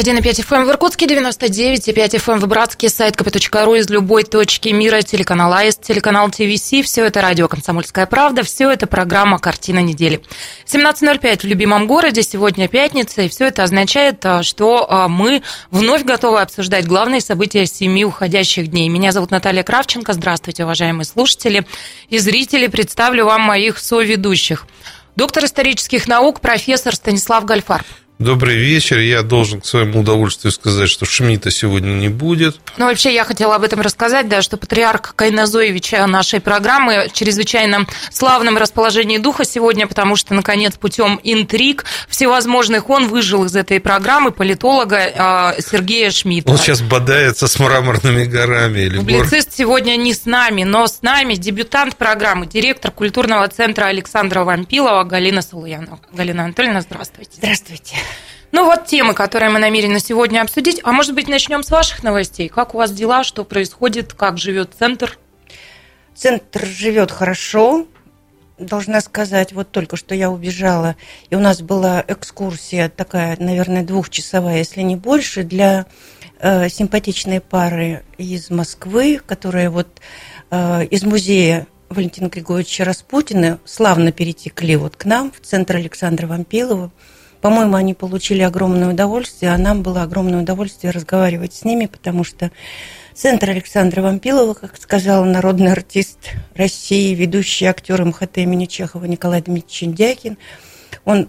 91,5 FM эм в Иркутске, 99,5 FM эм в Братске, сайт kp.ru из любой точки мира, телеканал АИС, телеканал ТВС. Все это радио «Комсомольская правда», все это программа «Картина недели». 17.05 в любимом городе, сегодня пятница, и все это означает, а, что а, мы вновь готовы обсуждать главные события семи уходящих дней. Меня зовут Наталья Кравченко. Здравствуйте, уважаемые слушатели и зрители. Представлю вам моих соведущих. Доктор исторических наук, профессор Станислав Гальфарб. Добрый вечер. Я должен к своему удовольствию сказать, что Шмидта сегодня не будет. Ну, вообще, я хотела об этом рассказать, да, что патриарх Кайназоевич нашей программы в чрезвычайном славном расположении духа сегодня, потому что, наконец, путем интриг всевозможных он выжил из этой программы политолога а, Сергея Шмидта. Он сейчас бодается с мраморными горами. Или Публицист гор... сегодня не с нами, но с нами дебютант программы, директор культурного центра Александра Вампилова Галина Салуянова. Галина Анатольевна, здравствуйте. Здравствуйте. Ну вот темы, которые мы намерены сегодня обсудить. А может быть, начнем с ваших новостей? Как у вас дела, что происходит, как живет центр? Центр живет хорошо, должна сказать, вот только что я убежала, и у нас была экскурсия такая, наверное, двухчасовая, если не больше, для э, симпатичной пары из Москвы, которые вот э, из музея Валентина Григорьевича Распутина славно перетекли вот к нам в центр Александра Вампилова. По-моему, они получили огромное удовольствие, а нам было огромное удовольствие разговаривать с ними, потому что Центр Александра Вампилова, как сказал народный артист России, ведущий актер МХТ имени Чехова Николай Дмитриевич Чиндякин, он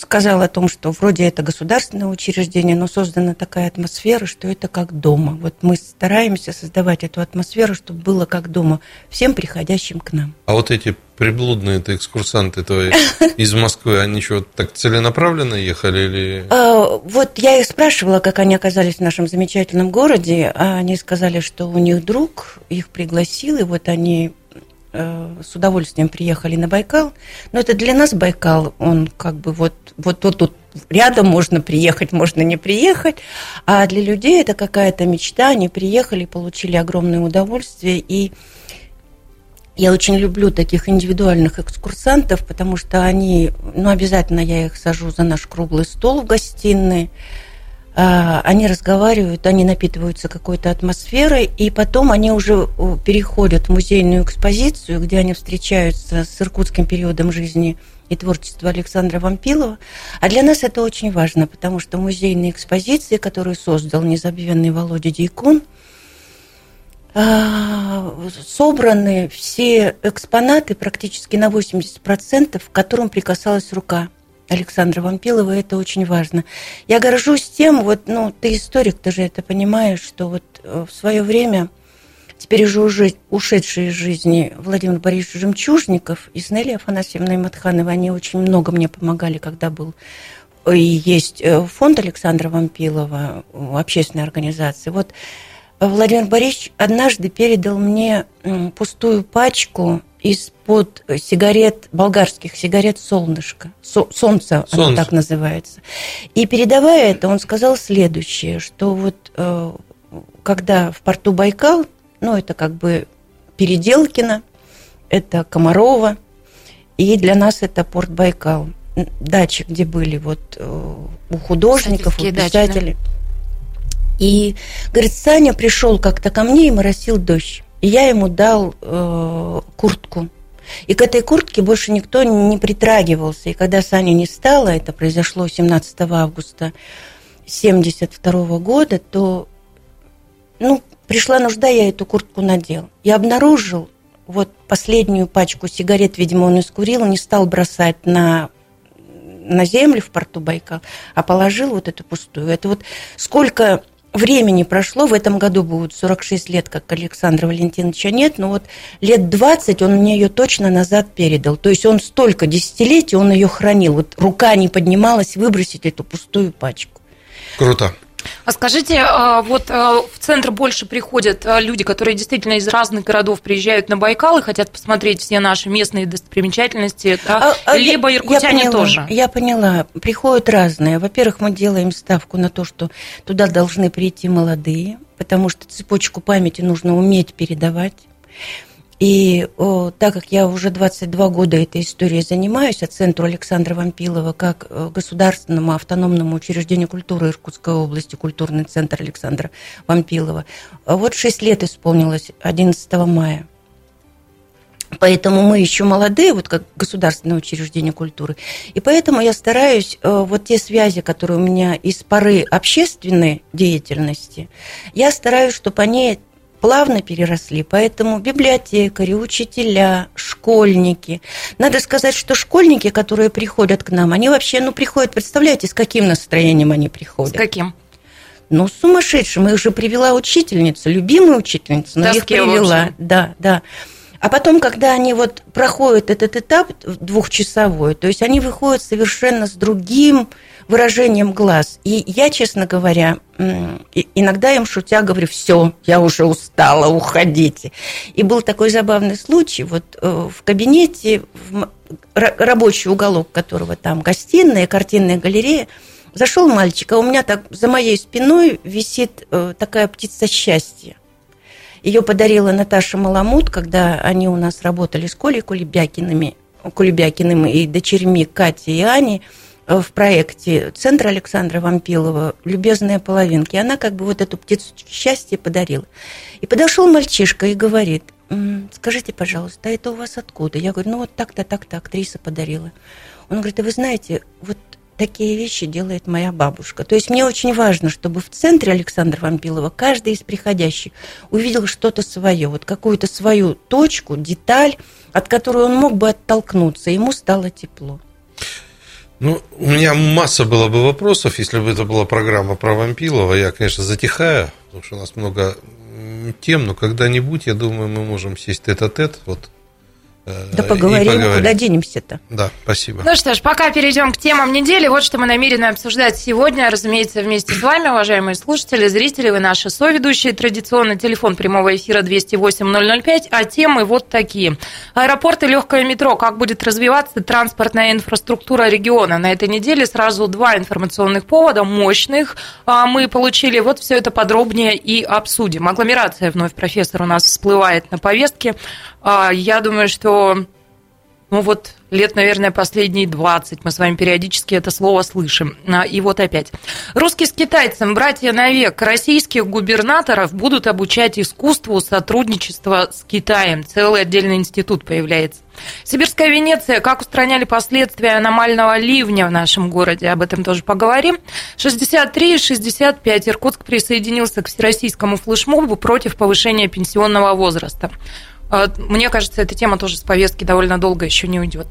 сказал о том, что вроде это государственное учреждение, но создана такая атмосфера, что это как дома. Вот мы стараемся создавать эту атмосферу, чтобы было как дома всем приходящим к нам. А вот эти приблудные это экскурсанты твои из Москвы, они что, так целенаправленно ехали или... А, вот я их спрашивала, как они оказались в нашем замечательном городе, а они сказали, что у них друг их пригласил, и вот они с удовольствием приехали на Байкал. Но это для нас Байкал, он как бы вот, вот тут, тут рядом можно приехать, можно не приехать. А для людей это какая-то мечта. Они приехали, получили огромное удовольствие. И я очень люблю таких индивидуальных экскурсантов, потому что они, ну, обязательно я их сажу за наш круглый стол в гостиной они разговаривают, они напитываются какой-то атмосферой, и потом они уже переходят в музейную экспозицию, где они встречаются с иркутским периодом жизни и творчества Александра Вампилова. А для нас это очень важно, потому что музейные экспозиции, которые создал незабвенный Володя Дьякун, а, собраны все экспонаты практически на 80%, к которым прикасалась рука – Александра Вампилова, это очень важно. Я горжусь тем, вот, ну, ты историк, ты же это понимаешь, что вот э, в свое время, теперь уже, уже ушедший из жизни Владимир Борисович Жемчужников и Снелли Афанасьевна Матханова, они очень много мне помогали, когда был и есть э, фонд Александра Вампилова, общественная организация. Вот Владимир Борисович однажды передал мне пустую пачку из-под сигарет, болгарских сигарет «Солнышко», «Солнце», Солнце. оно так называется. И передавая это, он сказал следующее, что вот э, когда в порту Байкал, ну, это как бы Переделкино, это Комарова, и для нас это порт Байкал. Дачи, где были вот э, у художников, у писателей. Дачи, да? И, говорит, Саня пришел как-то ко мне и моросил дождь. И я ему дал э, куртку. И к этой куртке больше никто не притрагивался. И когда Саня не стало, это произошло 17 августа 1972 года, то ну, пришла нужда, я эту куртку надел. Я обнаружил вот последнюю пачку сигарет, видимо, он искурил, не стал бросать на на землю в порту Байкал, а положил вот эту пустую. Это вот сколько времени прошло, в этом году будет 46 лет, как Александра Валентиновича нет, но вот лет 20 он мне ее точно назад передал. То есть он столько десятилетий, он ее хранил. Вот рука не поднималась выбросить эту пустую пачку. Круто. А скажите, а, вот а, в центр больше приходят а, люди, которые действительно из разных городов приезжают на Байкал и хотят посмотреть все наши местные достопримечательности, да? а, либо иркутяне я поняла, тоже? Я поняла. Приходят разные. Во-первых, мы делаем ставку на то, что туда должны прийти молодые, потому что цепочку памяти нужно уметь передавать. И о, так как я уже 22 года этой историей занимаюсь, а центру Александра Вампилова как э, государственному автономному учреждению культуры Иркутской области, культурный центр Александра Вампилова, вот 6 лет исполнилось 11 мая. Поэтому мы еще молодые, вот как государственное учреждение культуры. И поэтому я стараюсь э, вот те связи, которые у меня из поры общественной деятельности, я стараюсь, чтобы они плавно переросли. Поэтому библиотекари, учителя, школьники. Надо сказать, что школьники, которые приходят к нам, они вообще, ну, приходят, представляете, с каким настроением они приходят? С каким? Ну, сумасшедшим. Их же привела учительница, любимая учительница, но Да, их привела. Да, да. А потом, когда они вот проходят этот этап двухчасовой, то есть они выходят совершенно с другим выражением глаз. И я, честно говоря, иногда им шутя говорю, все, я уже устала, уходите. И был такой забавный случай, вот э, в кабинете, в рабочий уголок которого там гостиная, картинная галерея, зашел мальчик, а у меня так за моей спиной висит э, такая птица счастья. Ее подарила Наташа Маламут, когда они у нас работали с Колей Кулебякиными, Кулебякиным и дочерьми Кати и Ани в проекте Центра Александра Вампилова «Любезные половинки». Она как бы вот эту птицу счастья подарила. И подошел мальчишка и говорит, «М, скажите, пожалуйста, а это у вас откуда? Я говорю, ну вот так-то, так-то актриса подарила. Он говорит, а вы знаете, вот такие вещи делает моя бабушка. То есть мне очень важно, чтобы в центре Александра Вампилова каждый из приходящих увидел что-то свое, вот какую-то свою точку, деталь, от которой он мог бы оттолкнуться, ему стало тепло. Ну, у меня масса было бы вопросов, если бы это была программа про Вампилова. Я, конечно, затихаю, потому что у нас много тем, но когда-нибудь, я думаю, мы можем сесть тет-а-тет, вот, э, Да и поговорим, поговорить. куда денемся-то? Да, спасибо. Ну что ж, пока перейдем к темам недели. Вот что мы намерены обсуждать сегодня. Разумеется, вместе с вами, уважаемые слушатели, зрители, вы наши соведущие. Традиционно телефон прямого эфира 208-005, а темы вот такие. Аэропорт и легкое метро. Как будет развиваться транспортная инфраструктура региона? На этой неделе сразу два информационных повода, мощных. а, Мы получили. Вот все это подробнее и обсудим. Агломерация вновь, профессор, у нас всплывает на повестке. А, Я думаю, что ну вот лет, наверное, последние 20 мы с вами периодически это слово слышим. А, И вот опять. Русский с китайцем, братья навек, российских губернаторов будут обучать искусству сотрудничества с Китаем. Целый отдельный институт появляется. Сибирская Венеция, как устраняли последствия аномального ливня в нашем городе, об этом тоже поговорим. 63 и 65 Иркутск присоединился к всероссийскому флешмобу против повышения пенсионного возраста. А, Мне кажется, эта тема тоже с повестки довольно долго еще не уйдет.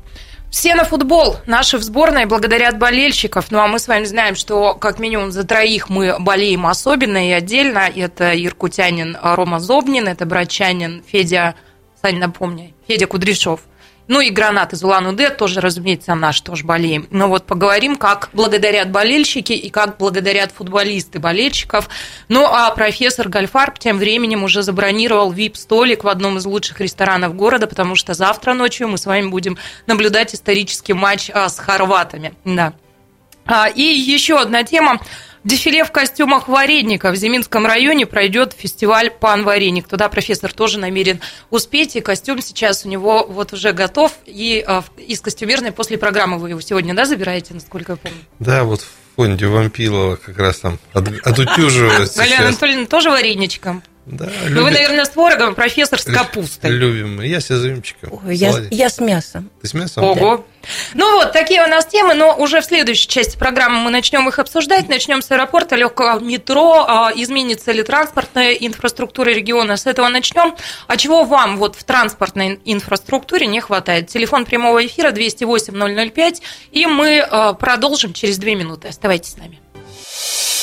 Все на футбол. Наши в сборной благодарят болельщиков. Ну, а мы с вами знаем, что как минимум за троих мы болеем особенно и отдельно. Это иркутянин Рома Зобнин, это братчанин Федя, Сань, напомни, Федя Кудряшов. Ну и гранат из Улан-Удэ тоже, разумеется, наш тоже болеем. Но вот поговорим, как благодарят болельщики и как благодарят футболисты болельщиков. Ну а профессор Гальфарб тем временем уже забронировал VIP-столик в одном из лучших ресторанов города, потому что завтра ночью мы с вами будем наблюдать исторический матч а, с хорватами. Да. А, И еще одна тема. Дефиле в костюмах вареников в Зиминском районе пройдет фестиваль «Пан Вареник». Туда профессор тоже намерен успеть, и костюм сейчас у него вот уже готов. И в- из костюмерной после программы вы его сегодня, да, забираете, насколько я помню? Да, вот в фонде Вампилова как раз там от- отутюживают Валерия сейчас. Анатольевна тоже вареничком? Да, Ну, вы, любит- наверное, с творогом, профессор с капустой. Любим. Я с изюмчиком. Ой, я, я с мясом. Ты с мясом? Ого. Ну вот, такие у нас темы, но уже в следующей части программы мы начнем их обсуждать. Начнем с аэропорта, легкого метро, а, изменится ли транспортная инфраструктура региона. С этого начнем. А чего вам вот в транспортной инфраструктуре не хватает? Телефон прямого эфира 208-005, и мы а, продолжим через две минуты. Оставайтесь с нами.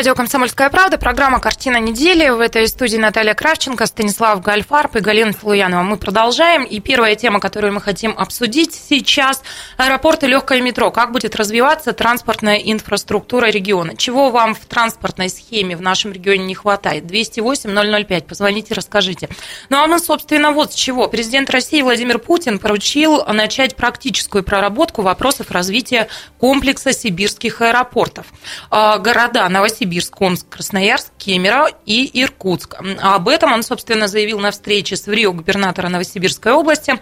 Радио «Комсомольская правда», программа «Картина недели». В этой студии Наталья Кравченко, Станислав Гальфарб и Галина Филуянова. Мы продолжаем. И первая тема, которую мы хотим обсудить сейчас – аэропорт и легкое метро. Как будет развиваться транспортная инфраструктура региона? Чего вам в транспортной схеме в нашем регионе не хватает? 208-005. Позвоните, расскажите. Ну, а мы, собственно, вот с чего. Президент России Владимир Путин поручил начать практическую проработку вопросов развития комплекса сибирских аэропортов. А, города Новосибирск Новосибирск, Омск, Красноярск, Кемерово и Иркутск. Об этом он, собственно, заявил на встрече с ВРИО губернатора Новосибирской области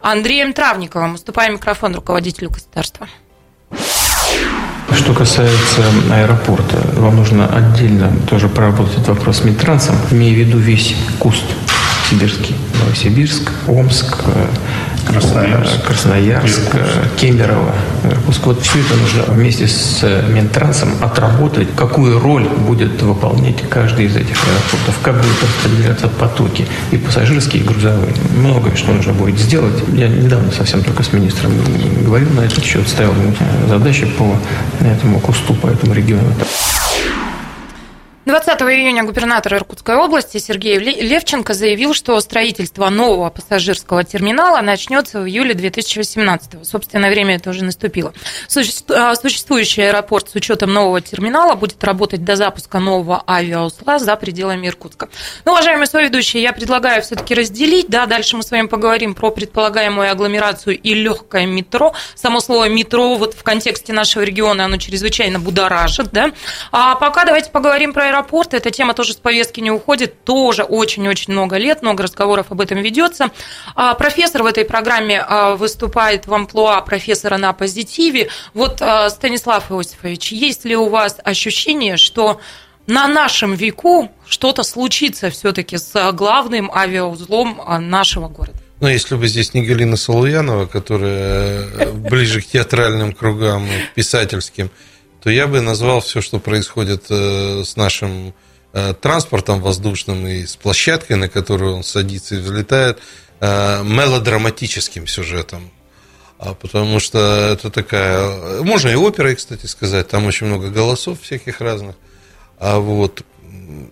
Андреем Травниковым. Уступая микрофон руководителю государства. Что касается аэропорта, вам нужно отдельно тоже проработать вопрос с Минтрансом, имея в виду весь куст сибирский. Новосибирск, Омск, Красноярск, Красноярск Кемерово, Иркутск. Вот все это нужно вместе с Минтрансом отработать, какую роль будет выполнять каждый из этих аэропортов, как будут распределяться потоки, и пассажирские, и грузовые. Многое, что нужно будет сделать. Я недавно совсем только с министром говорил на этот счет, ставил ему задачи по этому кусту, по этому региону. 20 июня губернатор Иркутской области Сергей Левченко заявил, что строительство нового пассажирского терминала начнется в июле 2018. Собственно, время это уже наступило. А, существующий аэропорт с учетом нового терминала будет работать до запуска нового авиаузла за пределами Иркутска. Ну, уважаемые соведущие, я предлагаю все-таки разделить. Да, дальше мы с вами поговорим про предполагаемую агломерацию и легкое метро. Само слово метро вот в контексте нашего региона оно чрезвычайно будоражит. Да? А пока давайте поговорим про аэропорт аэропорты. Эта тема тоже с повестки не уходит. Тоже очень-очень много лет, много разговоров об этом ведется. А, профессор в этой программе а, выступает в амплуа профессора на позитиве. Вот, а, Станислав Иосифович, есть ли у вас ощущение, что на нашем веку что-то случится все-таки с главным авиаузлом нашего города? Ну, если бы здесь не Галина Солуянова, которая ближе к театральным кругам, писательским, то я бы назвал все, что происходит э, с нашим э, транспортом воздушным и с площадкой, на которую он садится и взлетает, э, мелодраматическим сюжетом. А потому что это такая... Можно и оперой, кстати сказать, там очень много голосов всяких разных. А вот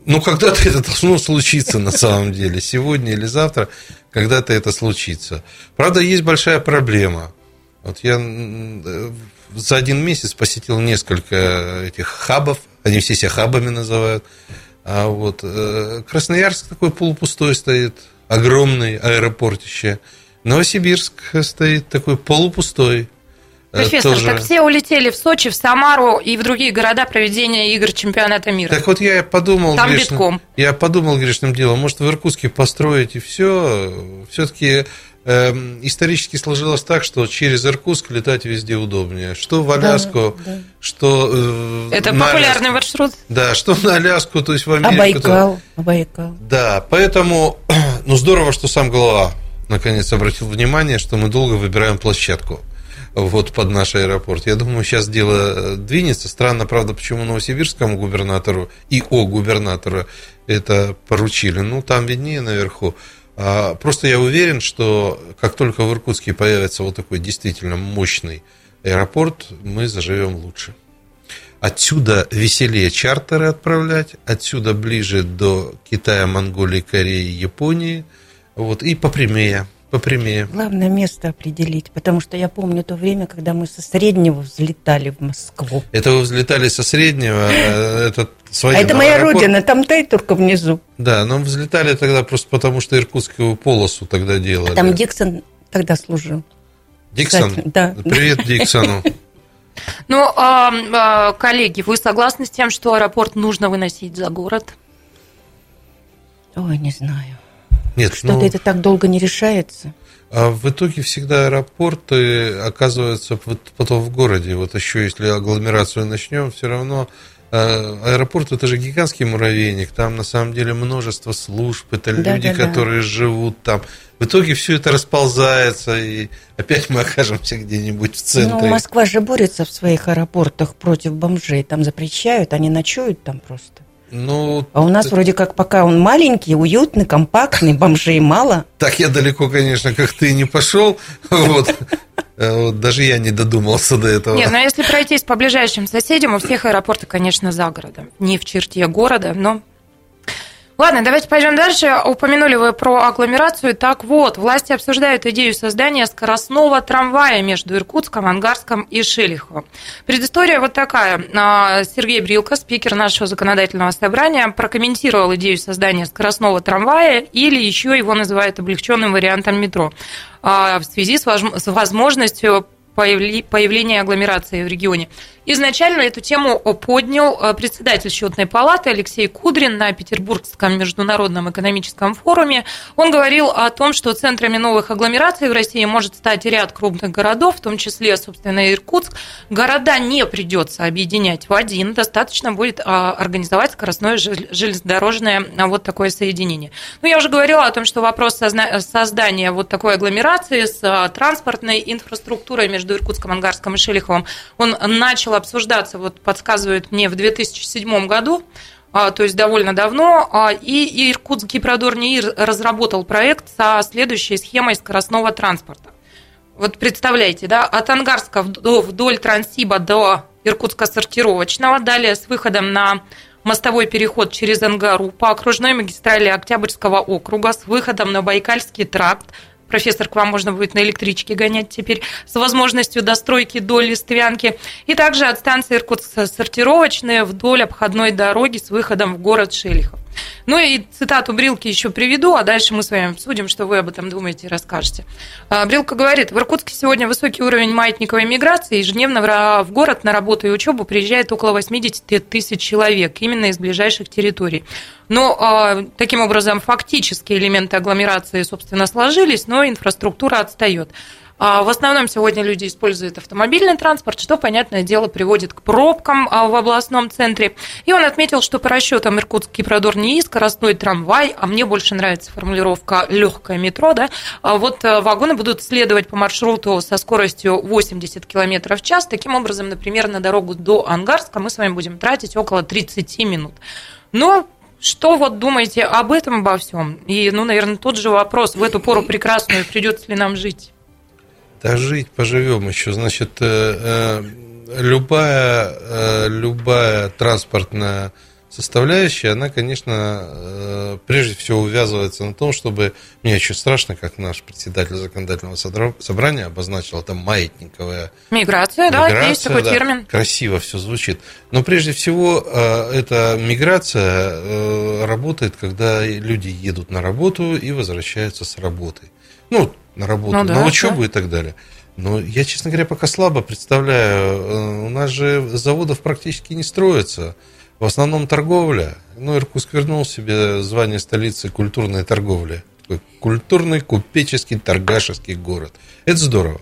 ну, когда-то это должно случиться на самом деле. Сегодня или завтра когда-то это случится. Правда, есть большая проблема. Вот я за один месяц посетил несколько этих хабов, они все себя хабами называют. А вот э, Красноярск такой полупустой стоит, огромный аэропортище. Новосибирск стоит такой полупустой. Э, Профессор, тоже... так все улетели в Сочи, в Самару и в другие города проведения игр чемпионата мира. Так вот я подумал... Там грешным, битком. Я подумал грешным делом, может, в Иркутске построить и все. Все-таки исторически сложилось так, что через Иркутск летать везде удобнее. Что в Аляску, да, да. что... Э, Это популярный Аляску, маршрут. Да, что на Аляску, то есть в Америку. А Байкал, то... Байкал. Да, поэтому, ну, здорово, что сам глава наконец обратил внимание, что мы долго выбираем площадку вот под наш аэропорт. Я думаю, сейчас дело двинется. Странно, правда, почему новосибирскому губернатору и о губернатору это поручили. Ну, там виднее наверху. А, просто я уверен, что как только в Иркутске появится вот такой действительно мощный аэропорт, мы заживем лучше. Отсюда веселее чартеры отправлять, отсюда ближе до Китая, Монголии, Кореи, Японии, вот, и попрямее попрямее. Главное место определить, потому что я помню то время, когда мы со среднего взлетали в Москву. Это вы взлетали со среднего, а это своя. А это моя аэропорт. родина, там тай только внизу. Да, но взлетали тогда просто потому, что иркутскую полосу тогда делали. А там Диксон тогда служил. Диксон? Кстати, да. Привет Диксону. Ну, а, а, коллеги, вы согласны с тем, что аэропорт нужно выносить за город? Ой, не знаю. Нет, Что-то ну, это так долго не решается. А в итоге всегда аэропорты оказываются потом в городе. Вот еще если агломерацию начнем, все равно э, аэропорт это же гигантский муравейник. Там на самом деле множество служб, это да, люди, да, которые да. живут там. В итоге все это расползается, и опять мы окажемся где-нибудь в центре. Ну, Москва же борется в своих аэропортах против бомжей. Там запрещают, они ночуют там просто. Ну, а у нас ты... вроде как пока он маленький, уютный, компактный, бомжей мало. Так я далеко, конечно, как ты не пошел. Вот. Э, вот даже я не додумался до этого. Нет, но если пройтись по ближайшим соседям, у всех аэропорты, конечно, за городом. Не в черте города, но Ладно, давайте пойдем дальше. Упомянули вы про агломерацию. Так вот, власти обсуждают идею создания скоростного трамвая между Иркутском, Ангарском и Шелиховым. Предыстория вот такая. А, Сергей Брилко, спикер нашего законодательного собрания, прокомментировал идею создания скоростного трамвая или еще его называют облегченным вариантом метро а, в связи с возможностью появления агломерации в регионе. Изначально эту тему поднял э, председатель счетной палаты Алексей Кудрин на Петербургском международном экономическом форуме. Он говорил о том, что центрами новых агломераций в России может стать ряд крупных городов, в том числе, собственно, Иркутск. Города не придется объединять в один, достаточно будет а, организовать скоростное железнодорожное а, вот такое соединение. Ну, я уже говорила о том, что вопрос создания вот такой агломерации с а, транспортной инфраструктурой между Иркутском, Ангарском и Шелиховым, он начал обсуждаться, вот подсказывают мне, в 2007 году, а, то есть довольно давно, а, и Иркутский продор НИИР разработал проект со следующей схемой скоростного транспорта. Вот представляете, да, от Ангарска вдоль Транссиба до Иркутска сортировочного, далее с выходом на мостовой переход через Ангару по окружной магистрали Октябрьского округа с выходом на Байкальский тракт, профессор, к вам можно будет на электричке гонять теперь с возможностью достройки до Листвянки. И также от станции Иркутск-сортировочная вдоль обходной дороги с выходом в город Шелихов. Ну и цитату Брилки еще приведу, а дальше мы с вами обсудим, что вы об этом думаете и расскажете. А, Брилка говорит, в Иркутске сегодня высокий уровень маятниковой миграции, ежедневно в город на работу и учебу приезжает около 80 тысяч человек, именно из ближайших территорий. Но а, таким образом фактически элементы агломерации, собственно, сложились, но инфраструктура отстает. А, в основном сегодня люди используют автомобильный транспорт, что, понятное дело, приводит к пробкам а, в областном центре. И он отметил, что по расчетам Иркутский продор НИИ, скоростной трамвай, а мне больше нравится формулировка легкое метро, да, а вот э, вагоны будут следовать по маршруту со скоростью 80 км в час. Таким образом, например, на дорогу до Ангарска мы с вами будем тратить около 30 минут. Но что вот думаете об этом, обо всем? И, ну, наверное, тот же вопрос, в эту пору прекрасную придется ли нам жить? Да жить поживем еще. Значит, э, э, любая, э, любая транспортная составляющая, она, конечно, прежде всего увязывается на том, чтобы, мне очень страшно, как наш председатель законодательного собрания обозначил, это маятниковая миграция, миграция да, есть такой да, термин. Красиво все звучит. Но прежде всего, эта миграция работает, когда люди едут на работу и возвращаются с работы. Ну, на работу, ну, да, на учебу да. и так далее. Но я, честно говоря, пока слабо представляю. Э, у нас же заводов практически не строится. В основном торговля. Ну, Иркутск вернул себе звание столицы культурной торговли. Такой культурный, купеческий, торгашеский город. Это здорово.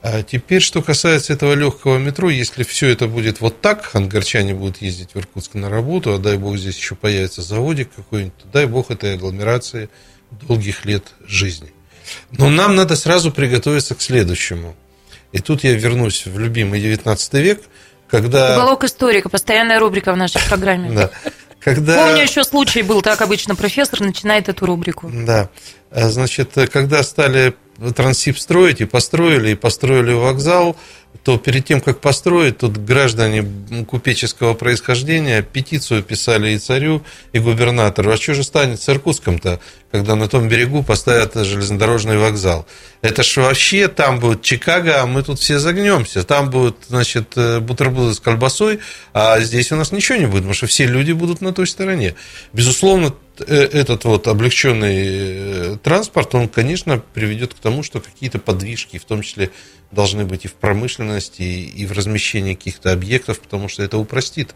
А теперь, что касается этого легкого метро, если все это будет вот так, ангарчане будут ездить в Иркутск на работу, а дай бог здесь еще появится заводик какой-нибудь, то дай бог этой агломерации долгих лет жизни. Но нам надо сразу приготовиться к следующему. И тут я вернусь в любимый 19 век, когда... Уголок историка, постоянная рубрика в нашей программе. Да. Когда... Помню, еще случай был, так обычно профессор начинает эту рубрику. Да. Значит, когда стали Транссиб строить, и построили, и построили вокзал, то перед тем, как построить, тут граждане купеческого происхождения петицию писали и царю, и губернатору. А что же станет с Иркутском-то, когда на том берегу поставят железнодорожный вокзал? Это ж вообще там будет Чикаго, а мы тут все загнемся. Там будут, значит, э, бутерброды с колбасой, а здесь у нас ничего не будет, потому что все люди будут на той стороне. Безусловно, этот вот облегченный э, транспорт, он, конечно, приведет к тому, что какие-то подвижки, в том числе должны быть и в промышленности, и в размещении каких-то объектов, потому что это упростит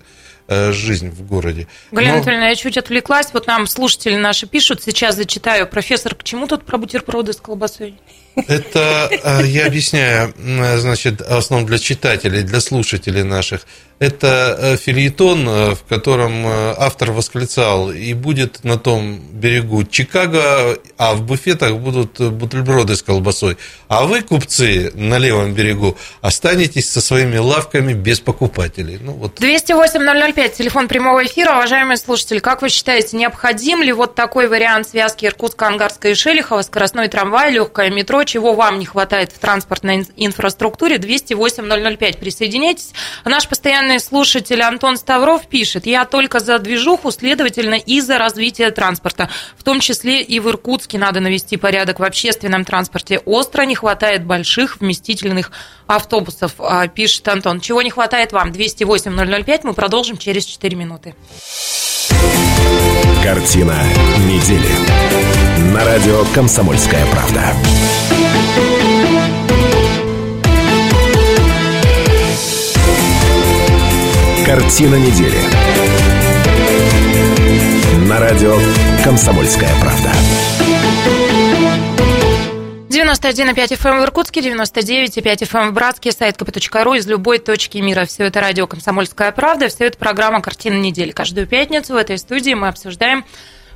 э, жизнь в городе. Галина Но... Анатольевна, я чуть отвлеклась. Вот нам слушатели наши пишут, сейчас зачитаю. Профессор, к чему тут про бутерброды с колбасой? Это, э, я объясняю, значит, в основном для читателей, для слушателей наших. Это э, фильетон, в котором автор восклицал, и будет на том берегу Чикаго, а в буфетах будут бутерброды с колбасой. А вы, купцы, на левом берегу, останетесь со своими лавками без покупателей. Ну, вот. 208-005, телефон прямого эфира. Уважаемые слушатели, как вы считаете, необходим ли вот такой вариант связки Иркутска, Ангарска и Шелихова, скоростной трамвай, легкое метро чего вам не хватает в транспортной инфраструктуре, 208-005. Присоединяйтесь. Наш постоянный слушатель Антон Ставров пишет, я только за движуху, следовательно, и за развитие транспорта. В том числе и в Иркутске надо навести порядок в общественном транспорте. Остро не хватает больших вместительных автобусов, а, пишет Антон. Чего не хватает вам? 208-005. Мы продолжим через 4 минуты. Картина недели. На радио «Комсомольская правда». Картина недели. На радио «Комсомольская правда». 91,5 FM эм в Иркутске, 99,5 FM эм в Братске, сайт kp.ru из любой точки мира. Все это радио «Комсомольская правда», все это программа «Картина недели». Каждую пятницу в этой студии мы обсуждаем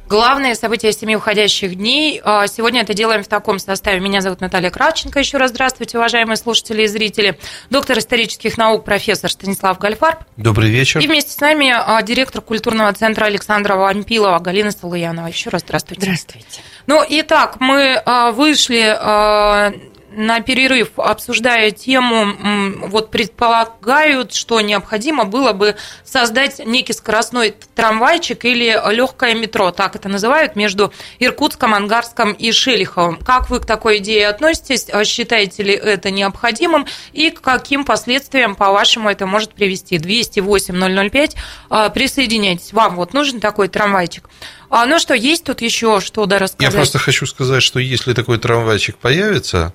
Главные события семи уходящих дней. А, сегодня это делаем в таком составе. Меня зовут Наталья Кравченко. Еще раз здравствуйте, уважаемые слушатели и зрители. Доктор исторических наук, профессор Станислав Гальфарб. Добрый вечер. И вместе с нами а, директор культурного центра Александра Вампилова, Галина Столуянова. Еще раз здравствуйте. Здравствуйте. Ну, итак, мы а, вышли на перерыв, обсуждая тему, вот предполагают, что необходимо было бы создать некий скоростной трамвайчик или легкое метро, так это называют, между Иркутском, Ангарском и Шелиховым. Как вы к такой идее относитесь? А считаете ли это необходимым? И к каким последствиям, по-вашему, это может привести? 208-005. А, присоединяйтесь. Вам вот нужен такой трамвайчик. А, ну что, есть тут еще что да рассказать? Я просто хочу сказать, что если такой трамвайчик появится,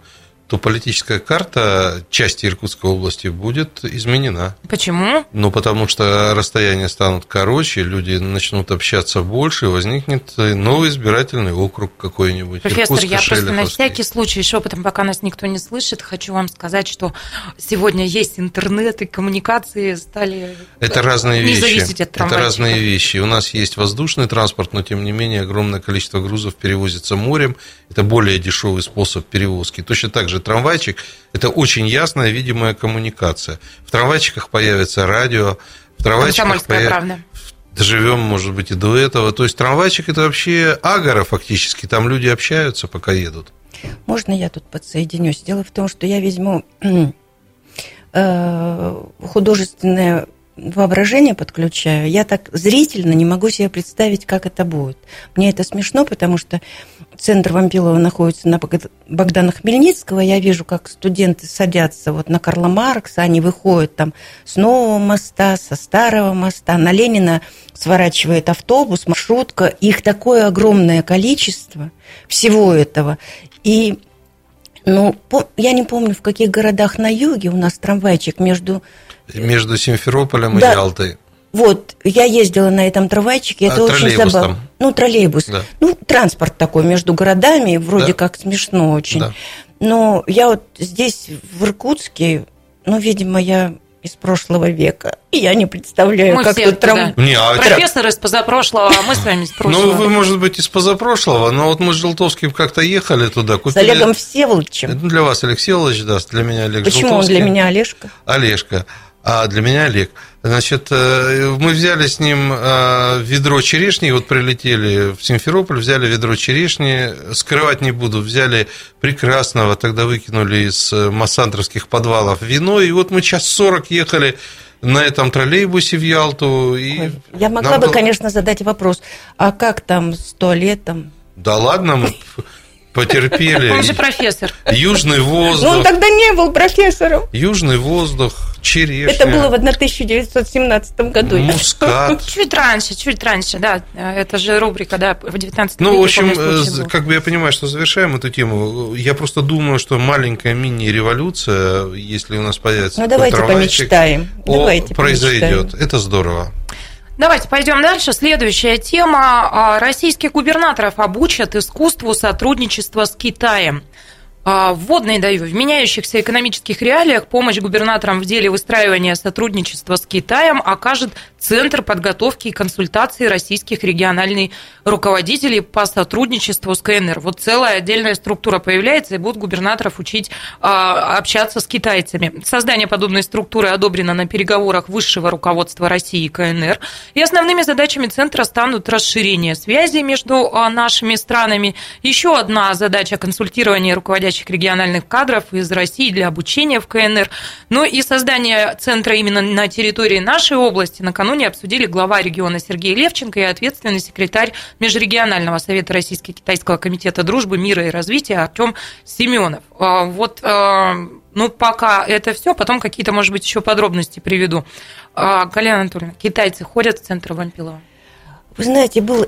то политическая карта части Иркутской области будет изменена. Почему? Ну, потому что расстояния станут короче, люди начнут общаться больше, возникнет новый избирательный округ какой-нибудь. Профессор, я просто на всякий случай, еще потом, пока нас никто не слышит, хочу вам сказать, что сегодня есть интернет, и коммуникации стали Это разные не вещи. от Это разные вещи. У нас есть воздушный транспорт, но, тем не менее, огромное количество грузов перевозится морем. Это более дешевый способ перевозки. Точно так же трамвайчик – это очень ясная, видимая коммуникация. В трамвайчиках появится радио, в трамвайчиках появится... Доживем, может быть, и до этого. То есть трамвайчик это вообще агора фактически. Там люди общаются, пока едут. Можно я тут подсоединюсь? Дело в том, что я возьму э, художественное воображение подключаю, я так зрительно не могу себе представить, как это будет. Мне это смешно, потому что центр Вампилова находится на Богдана Хмельницкого. Я вижу, как студенты садятся вот на Карла Маркса, они выходят там с нового моста, со старого моста. На Ленина сворачивает автобус, маршрутка. Их такое огромное количество всего этого. И ну, я не помню, в каких городах на юге у нас трамвайчик между между Симферополем да. и Ялтой. Вот, я ездила на этом трамвайчике, это а, очень забавно. Там. Ну, троллейбус. Да. Ну, транспорт такой между городами, вроде да. как смешно очень. Да. Но я вот здесь, в Иркутске, ну, видимо, я из прошлого века. И я не представляю, мы как все тут трам... не, а... Профессор из позапрошлого, а мы с вами из прошлого. Ну, вы, может быть, из позапрошлого, но вот мы с Желтовским как-то ехали туда. Купили... С Олегом Всеволодовичем. Это для вас Олег Всеволодович, да, для меня Олег Почему Желтовский. он для меня Олежка? Олежка а для меня Олег. Значит, э, мы взяли с ним э, ведро черешни, вот прилетели в Симферополь, взяли ведро черешни, скрывать не буду, взяли прекрасного, тогда выкинули из массандровских подвалов вино, и вот мы час сорок ехали на этом троллейбусе в Ялту. И Я могла бы, было... конечно, задать вопрос, а как там с туалетом? Да ладно, мы потерпели. Он же профессор. Южный воздух. Ну, он тогда не был профессором. Южный воздух, черешня. Это было в 1917 году. Мускат. Чуть раньше, чуть раньше, да. Это же рубрика, да, в 19 Ну, в общем, э, как бы я понимаю, что завершаем эту тему. Я просто думаю, что маленькая мини-революция, если у нас появится Ну, давайте помечтаем. Давайте произойдет. Это здорово. Давайте пойдем дальше. Следующая тема. А, российских губернаторов обучат искусству сотрудничества с Китаем. А, вводные даю. В меняющихся экономических реалиях помощь губернаторам в деле выстраивания сотрудничества с Китаем окажет Центр подготовки и консультации российских региональных руководителей по сотрудничеству с КНР. Вот целая отдельная структура появляется, и будут губернаторов учить а, общаться с китайцами. Создание подобной структуры одобрено на переговорах высшего руководства России и КНР. И основными задачами Центра станут расширение связей между а, нашими странами. Еще одна задача консультирования руководящих подходящих региональных кадров из России для обучения в КНР. Ну и создание центра именно на территории нашей области накануне обсудили глава региона Сергей Левченко и ответственный секретарь Межрегионального совета Российско-Китайского комитета дружбы, мира и развития Артем Семенов. А, вот ну, пока это все, потом какие-то, может быть, еще подробности приведу. А, Галина Анатольевна, китайцы ходят в центр Вампилова? Вы знаете, был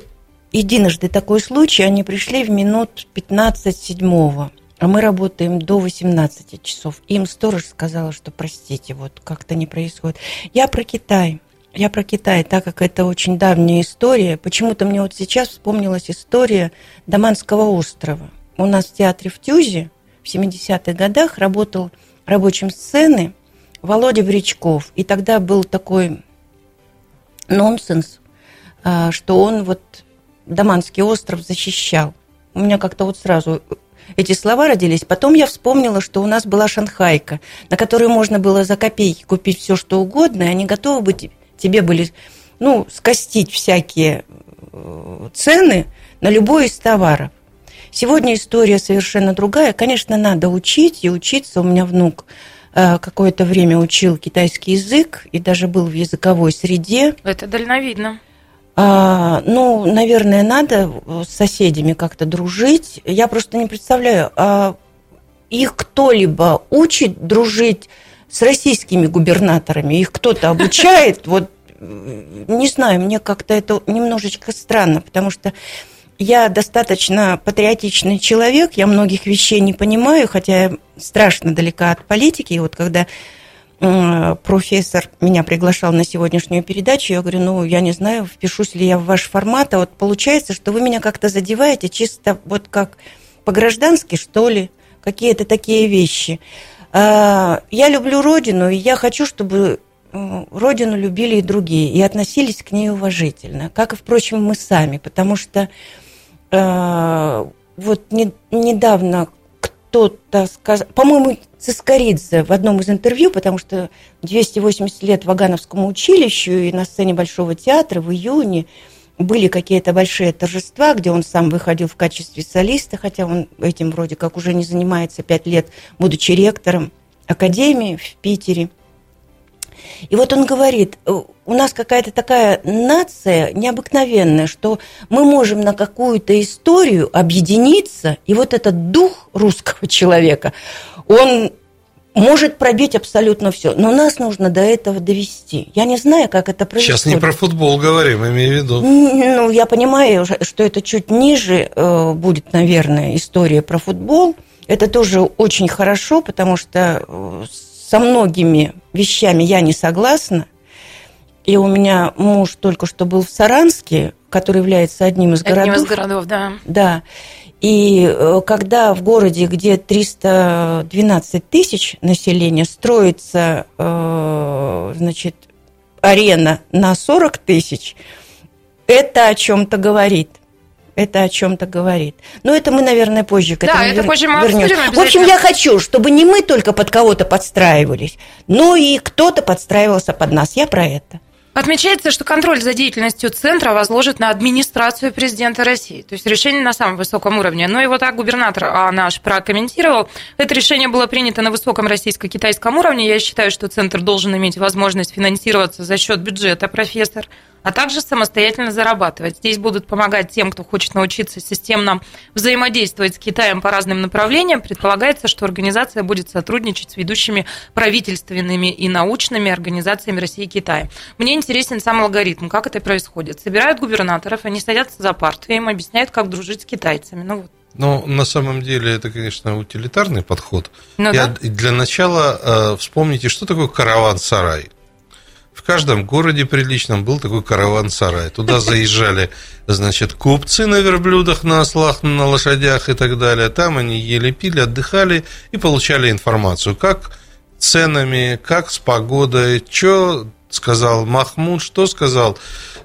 единожды такой случай, они пришли в минут 15 седьмого, а мы работаем до 18 часов. Им сторож сказала, что простите, вот как-то не происходит. Я про Китай. Я про Китай, так как это очень давняя история. Почему-то мне вот сейчас вспомнилась история Даманского острова. У нас в театре в Тюзе в 70-х годах работал рабочим сцены Володя Бричков. И тогда был такой нонсенс, а, что он вот Даманский остров защищал. У меня как-то вот сразу эти слова родились. Потом я вспомнила, что у нас была шанхайка, на которую можно было за копейки купить все, что угодно, и они готовы быть, тебе были, ну, скостить всякие э, цены на любой из товаров. Сегодня история совершенно другая. Конечно, надо учить и учиться. У меня внук э, какое-то время учил китайский язык и даже был в языковой среде. Это дальновидно. А, ну, наверное, надо с соседями как-то дружить. Я просто не представляю, а их кто-либо учит дружить с российскими губернаторами? Их кто-то обучает? Вот не знаю, мне как-то это немножечко странно, потому что я достаточно патриотичный человек, я многих вещей не понимаю, хотя я страшно далека от политики. И вот когда профессор меня приглашал на сегодняшнюю передачу, я говорю, ну, я не знаю, впишусь ли я в ваш формат, а вот получается, что вы меня как-то задеваете чисто вот как по-граждански, что ли, какие-то такие вещи. А, я люблю Родину, и я хочу, чтобы Родину любили и другие, и относились к ней уважительно, как впрочем, мы сами, потому что Э, вот не, недавно кто-то сказал, по-моему, Цискоридзе в одном из интервью, потому что 280 лет Вагановскому училищу и на сцене Большого театра в июне были какие-то большие торжества, где он сам выходил в качестве солиста, хотя он этим вроде как уже не занимается пять лет, будучи ректором Академии в Питере – и вот он говорит, «Э, у нас какая-то такая нация необыкновенная, что мы можем на какую-то историю объединиться, и вот этот дух русского человека, он может пробить абсолютно все. Но нас нужно до этого довести. Я не знаю, как это происходит. Сейчас не про футбол говорим, имею в виду. Ну, я понимаю, что это чуть ниже э, будет, наверное, история про футбол. Это тоже очень хорошо, потому что э, со многими вещами я не согласна. И у меня муж только что был в Саранске, который является одним из городов. Одним из городов, да. Да. И э, когда в городе, где 312 тысяч населения, строится, э, значит, арена на 40 тысяч, это о чем-то говорит это о чем-то говорит. Но это мы, наверное, позже к этому да, это позже мы вернемся. В общем, я хочу, чтобы не мы только под кого-то подстраивались, но и кто-то подстраивался под нас. Я про это. Отмечается, что контроль за деятельностью центра возложит на администрацию президента России. То есть решение на самом высоком уровне. Но его так губернатор а, наш прокомментировал. Это решение было принято на высоком российско-китайском уровне. Я считаю, что центр должен иметь возможность финансироваться за счет бюджета, профессор а также самостоятельно зарабатывать. Здесь будут помогать тем, кто хочет научиться системно взаимодействовать с Китаем по разным направлениям. Предполагается, что организация будет сотрудничать с ведущими правительственными и научными организациями России и Китая. Мне интересен сам алгоритм, как это происходит. Собирают губернаторов, они садятся за парту, и им объясняют, как дружить с китайцами. Ну вот. Ну, на самом деле, это, конечно, утилитарный подход. Ну, Я, да. Для начала э, вспомните, что такое караван-сарай. В каждом городе приличном был такой караван-сарай. Туда заезжали, значит, купцы на верблюдах, на ослах, на лошадях и так далее. Там они ели, пили, отдыхали и получали информацию, как ценами, как с погодой, что сказал Махмуд, что сказал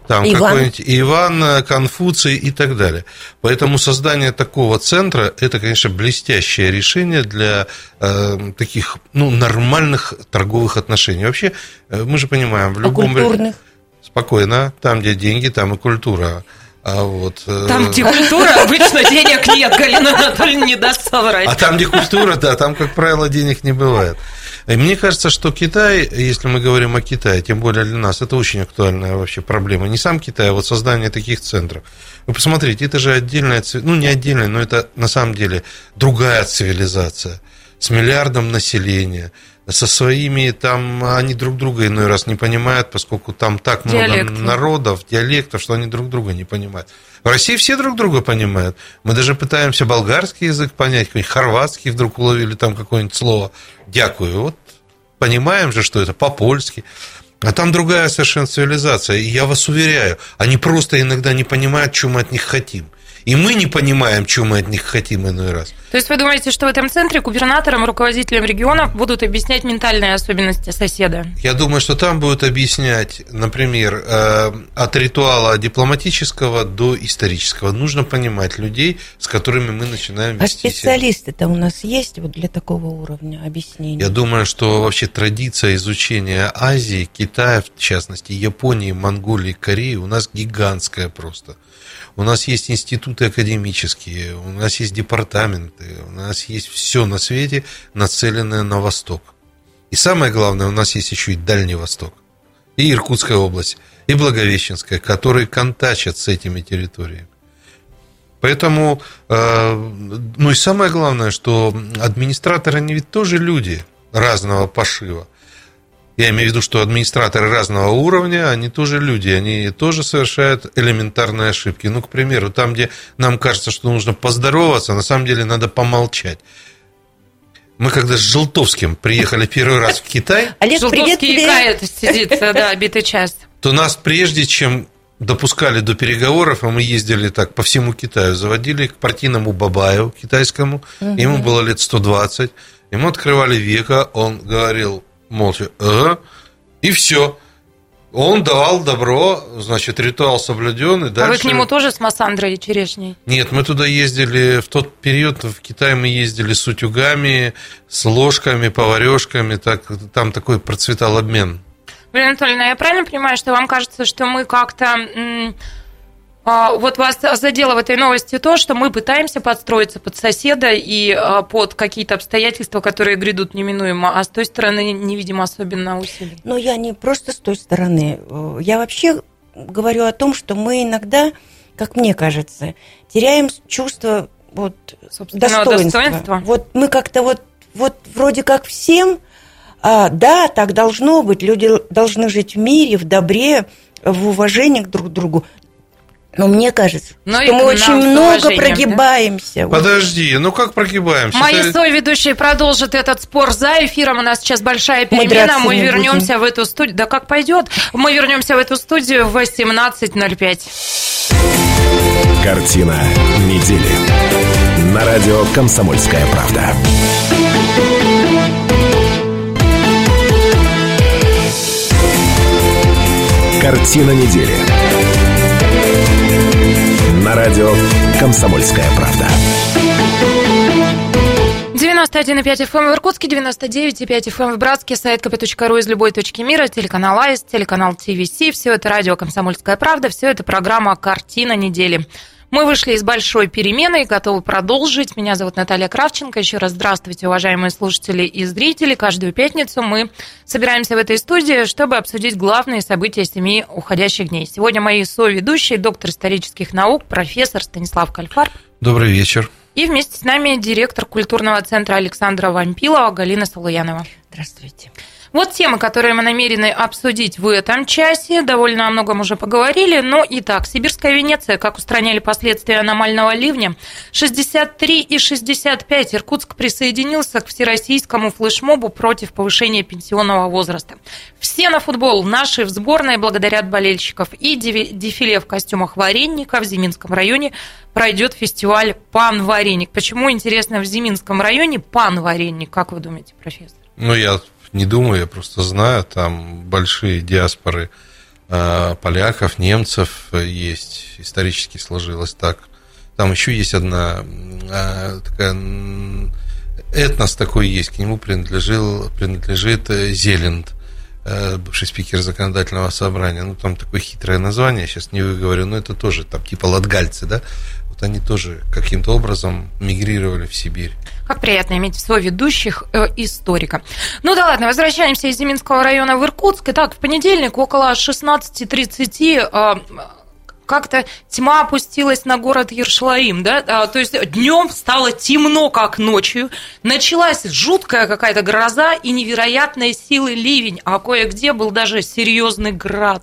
там какой-нибудь Иван, Конфуций и так далее. Поэтому создание такого центра – это, конечно, блестящее решение для э, таких ну, нормальных торговых отношений. Вообще, э, мы же понимаем, в любом... А культурных? Спокойно, там, где деньги, там и культура. А вот, э, Там, где культура, обычно денег нет, Галина Анатольевна не даст соврать. А там, где культура, да, там, как правило, денег не бывает. И мне кажется, что Китай, если мы говорим о Китае, тем более для нас, это очень актуальная вообще проблема. Не сам Китай, а вот создание таких центров. Вы посмотрите, это же отдельная, ну не отдельная, но это на самом деле другая цивилизация с миллиардом населения, со своими там, они друг друга иной раз не понимают, поскольку там так много Диалекты. народов, диалектов, что они друг друга не понимают. В России все друг друга понимают. Мы даже пытаемся болгарский язык понять, какой-нибудь хорватский вдруг уловили там какое-нибудь слово. Дякую. Вот понимаем же, что это по-польски. А там другая совершенно цивилизация. И я вас уверяю, они просто иногда не понимают, что мы от них хотим. И мы не понимаем, что мы от них хотим иной раз. То есть вы думаете, что в этом центре губернаторам, руководителям регионов будут объяснять ментальные особенности соседа? Я думаю, что там будут объяснять, например, э, от ритуала дипломатического до исторического. Нужно понимать людей, с которыми мы начинаем А вести себя. специалисты-то у нас есть вот для такого уровня объяснения? Я думаю, что вообще традиция изучения Азии, Китая, в частности, Японии, Монголии, Кореи у нас гигантская просто. У нас есть институты академические, у нас есть департаменты, у нас есть все на свете, нацеленное на восток. И самое главное, у нас есть еще и Дальний Восток, и Иркутская область, и Благовещенская, которые контачат с этими территориями. Поэтому, э, ну и самое главное, что администраторы, они ведь тоже люди разного пошива. Я имею в виду, что администраторы разного уровня, они тоже люди, они тоже совершают элементарные ошибки. Ну, к примеру, там, где нам кажется, что нужно поздороваться, на самом деле надо помолчать. Мы когда с Желтовским приехали первый раз в Китай, Олег, привет Желтовский тебе. икает, сидит, да, битый час. то нас прежде чем допускали до переговоров, а мы ездили так по всему Китаю, заводили к партийному Бабаю китайскому, ему было лет 120, ему открывали века, он говорил молча, ага, и все. Он давал добро, значит, ритуал соблюден, и А дальше... вы к нему тоже с Массандрой и Черешней? Нет, мы туда ездили, в тот период в Китай мы ездили с утюгами, с ложками, поварешками, так, там такой процветал обмен. Галина Анатольевна, я правильно понимаю, что вам кажется, что мы как-то... а, Вот вас задело в этой новости то, что мы пытаемся подстроиться под соседа и а, под какие-то обстоятельства, которые грядут неминуемо, а с той стороны не видим особенно усилий. Но я не просто с той стороны. Я вообще говорю о том, что мы иногда, как мне кажется, теряем чувство вот, достоинства. достоинства. Вот мы как-то вот, вот вроде как всем, а, да, так должно быть, люди должны жить в мире, в добре, в уважении к друг другу. Но мне кажется, Но и что мы очень много да? прогибаемся. Вот. Подожди, ну как прогибаемся? Мои Это- соведущие продолжат этот спор за эфиром. У нас сейчас большая Мы перемена. Мы не вернемся в эту студию. Да как пойдет? Мы вернемся в эту студию в 18.05. Картина недели. На радио «Комсомольская правда». Картина недели. На радио «Комсомольская правда». 91,5 FM в Иркутске, 99,5 FM в Братске, сайт kp.ru из любой точки мира, телеканал АИС, телеканал ТВС, все это радио «Комсомольская правда», все это программа «Картина недели». Мы вышли из большой перемены и готовы продолжить. Меня зовут Наталья Кравченко. Еще раз здравствуйте, уважаемые слушатели и зрители. Каждую пятницу мы собираемся в этой студии, чтобы обсудить главные события семи уходящих дней. Сегодня мои соведущие, доктор исторических наук, профессор Станислав Кальфар, Добрый вечер. и вместе с нами директор культурного центра Александра Вампилова Галина Салуянова. Здравствуйте. Вот темы, которые мы намерены обсудить в этом часе. Довольно о многом уже поговорили. Но итак, Сибирская Венеция, как устраняли последствия аномального ливня. 63 и 65 Иркутск присоединился к всероссийскому флешмобу против повышения пенсионного возраста. Все на футбол. Наши в сборной благодарят болельщиков. И дефиле в костюмах вареника в Зиминском районе пройдет фестиваль «Пан Вареник». Почему, интересно, в Зиминском районе «Пан Вареник»? Как вы думаете, профессор? Ну, я не думаю, я просто знаю, там большие диаспоры э, поляков, немцев есть, исторически сложилось так. Там еще есть одна э, такая этнос такой есть, к нему принадлежил, принадлежит э, Зеланд. э, бывший спикер законодательного собрания, ну, там такое хитрое название, сейчас не выговорю, но это тоже там типа латгальцы, да, вот они тоже каким-то образом мигрировали в Сибирь. Как приятно иметь в свой ведущих э, историка. Ну да ладно, возвращаемся из Зиминского района в Иркутск. Итак, в понедельник около 16.30 э, как-то тьма опустилась на город Ершлаим, да, а, то есть днем стало темно, как ночью, началась жуткая какая-то гроза и невероятной силы ливень, а кое-где был даже серьезный град.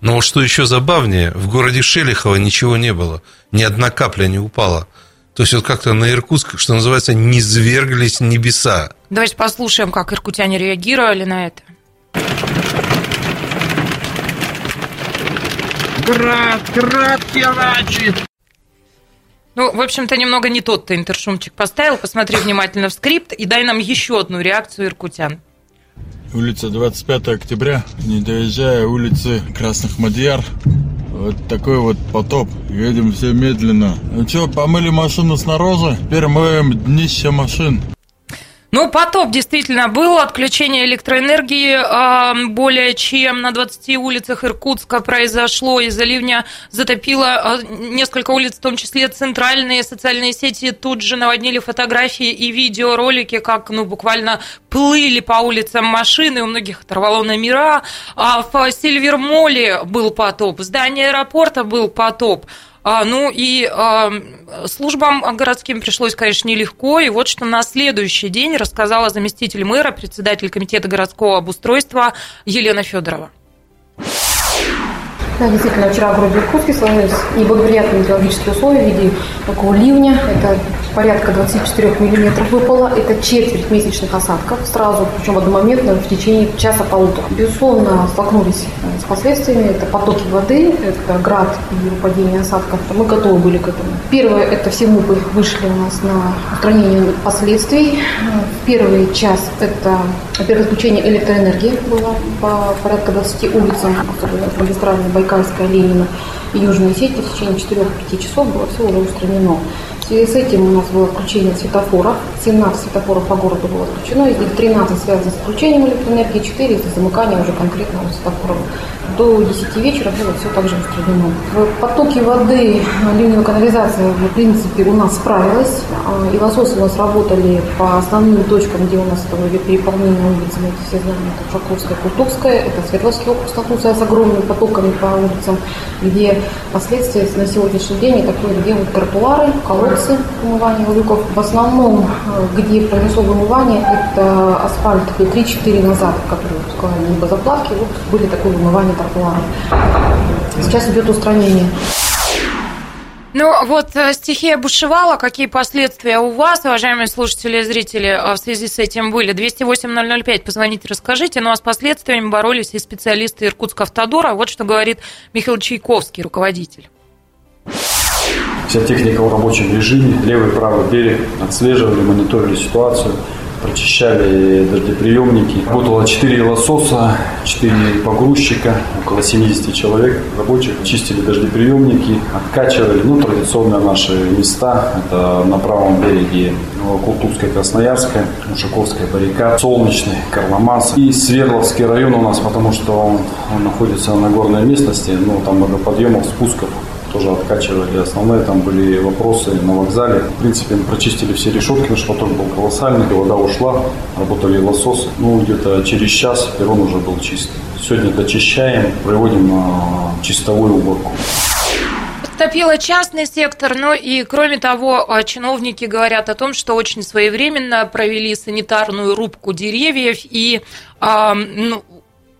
Но что еще забавнее, в городе Шелихово ничего не было, ни одна капля не упала. То есть вот как-то на Иркутск, что называется, не зверглись небеса. Давайте послушаем, как иркутяне реагировали на это. Град, град херачит. Ну, в общем-то, немного не тот ты интершумчик поставил. Посмотри внимательно в скрипт и дай нам еще одну реакцию иркутян. Улица 25 октября, не доезжая улицы Красных Мадьяр. Вот такой вот потоп. Едем все медленно. Ну что, помыли машину снаружи? Теперь моем днище машин. Ну, потоп действительно был, отключение электроэнергии э, более чем на 20 улицах Иркутска произошло, из-за ливня затопило э, несколько улиц, в том числе центральные социальные сети. Тут же наводнили фотографии и видеоролики, как, ну, буквально плыли по улицам машины, у многих оторвало номера, а в Сильвермоле был потоп, в здании аэропорта был потоп, а, ну и а, службам городским пришлось, конечно, нелегко. И вот что на следующий день рассказала заместитель мэра, председатель комитета городского обустройства Елена Федорова. Да, действительно, вчера в городе Иркутске сложились неблагоприятные метеорологические условия в виде такого ливня. Это порядка 24 миллиметров выпало. Это четверть месячных осадков сразу, причем одномоментно в течение часа-полутора. Безусловно, столкнулись э, с последствиями. Это потоки воды, это град и выпадение осадков. Мы готовы были к этому. Первое, это все МУПы вышли у нас на устранение последствий. Первый час это, во-первых, отключение электроэнергии было по порядка 20 улицам, магистральной Байкальская, Ленина и Южные сети в течение 4-5 часов было все уже устранено. Связи с этим у нас было включение светофоров. 17 светофоров по городу было отключено, из них 13 связано с включением электроэнергии, 4 из-за замыкания уже конкретного светофора. До 10 вечера было все также устранено. В потоке воды ливневая канализация, в принципе, у нас справилась. И лососы у нас работали по основным точкам, где у нас это идет переполнение улиц. Мы эти все знаем, это Шаковская, Кутузская, это Свердловский округ столкнулся с огромными потоками по улицам, где последствия на сегодняшний день такое, где вот тротуары, колодцы умывания луков. В основном, где произошло вымывание, это асфальт 3-4 назад, который сказали, либо заплатки, вот были такое вымывание тротуаров. Сейчас идет устранение. Ну, вот э, стихия бушевала. Какие последствия у вас, уважаемые слушатели и зрители, э, в связи с этим были? 208-005, позвоните, расскажите. Ну, а с последствиями боролись и специалисты Иркутска автодора. Вот что говорит Михаил Чайковский, руководитель. Вся техника в рабочем режиме, левый правый берег отслеживали, мониторили ситуацию прочищали дождеприемники. Работало 4 лососа, 4 погрузчика, около 70 человек рабочих. Чистили дождеприемники, откачивали. Ну, традиционные наши места. Это на правом береге Културская, Красноярская, Ушаковская, Барика, Солнечный, Карломас и Свердловский район у нас, потому что он, он находится на горной местности, ну, там много подъемов, спусков тоже откачивали. Основные там были вопросы на вокзале. В принципе, мы прочистили все решетки, наш поток был колоссальный, вода ушла, работали лососы. Ну, где-то через час перрон уже был чист. Сегодня дочищаем, проводим на чистовую уборку. Топило частный сектор, но и, кроме того, а, чиновники говорят о том, что очень своевременно провели санитарную рубку деревьев и ну,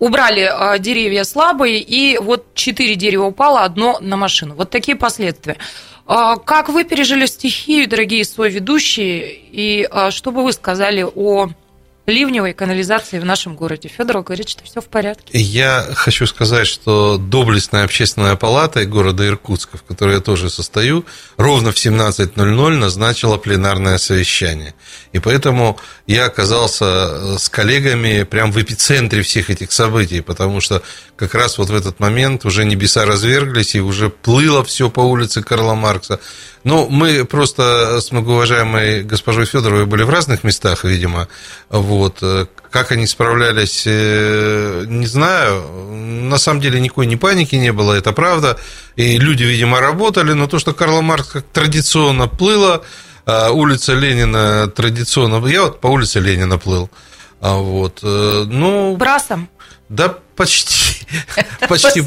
убрали а, деревья слабые, и вот четыре дерева упало, одно на машину. Вот такие последствия. А, как вы пережили стихию, дорогие свои ведущие, и а, что бы вы сказали о ливневой канализации в нашем городе. Федоров говорит, что все в порядке. Я хочу сказать, что доблестная общественная палата города Иркутска, в которой я тоже состою, ровно в 17.00 назначила пленарное совещание. И поэтому я оказался э, с коллегами прям в эпицентре всех этих событий, потому что как раз вот в этот момент уже небеса разверглись, и уже плыло все по улице Карла Маркса. Ну, мы просто с многоуважаемой госпожой Федоровой были в разных местах, видимо. Вот. как они справлялись, э, не знаю. На самом деле никакой ни паники не было, это правда. И люди, видимо, работали, но то, что Карла Маркс как традиционно плыла, улица Ленина традиционно... Я вот по улице Ленина плыл. А вот, э, ну... Брасом? Да, почти. Почти.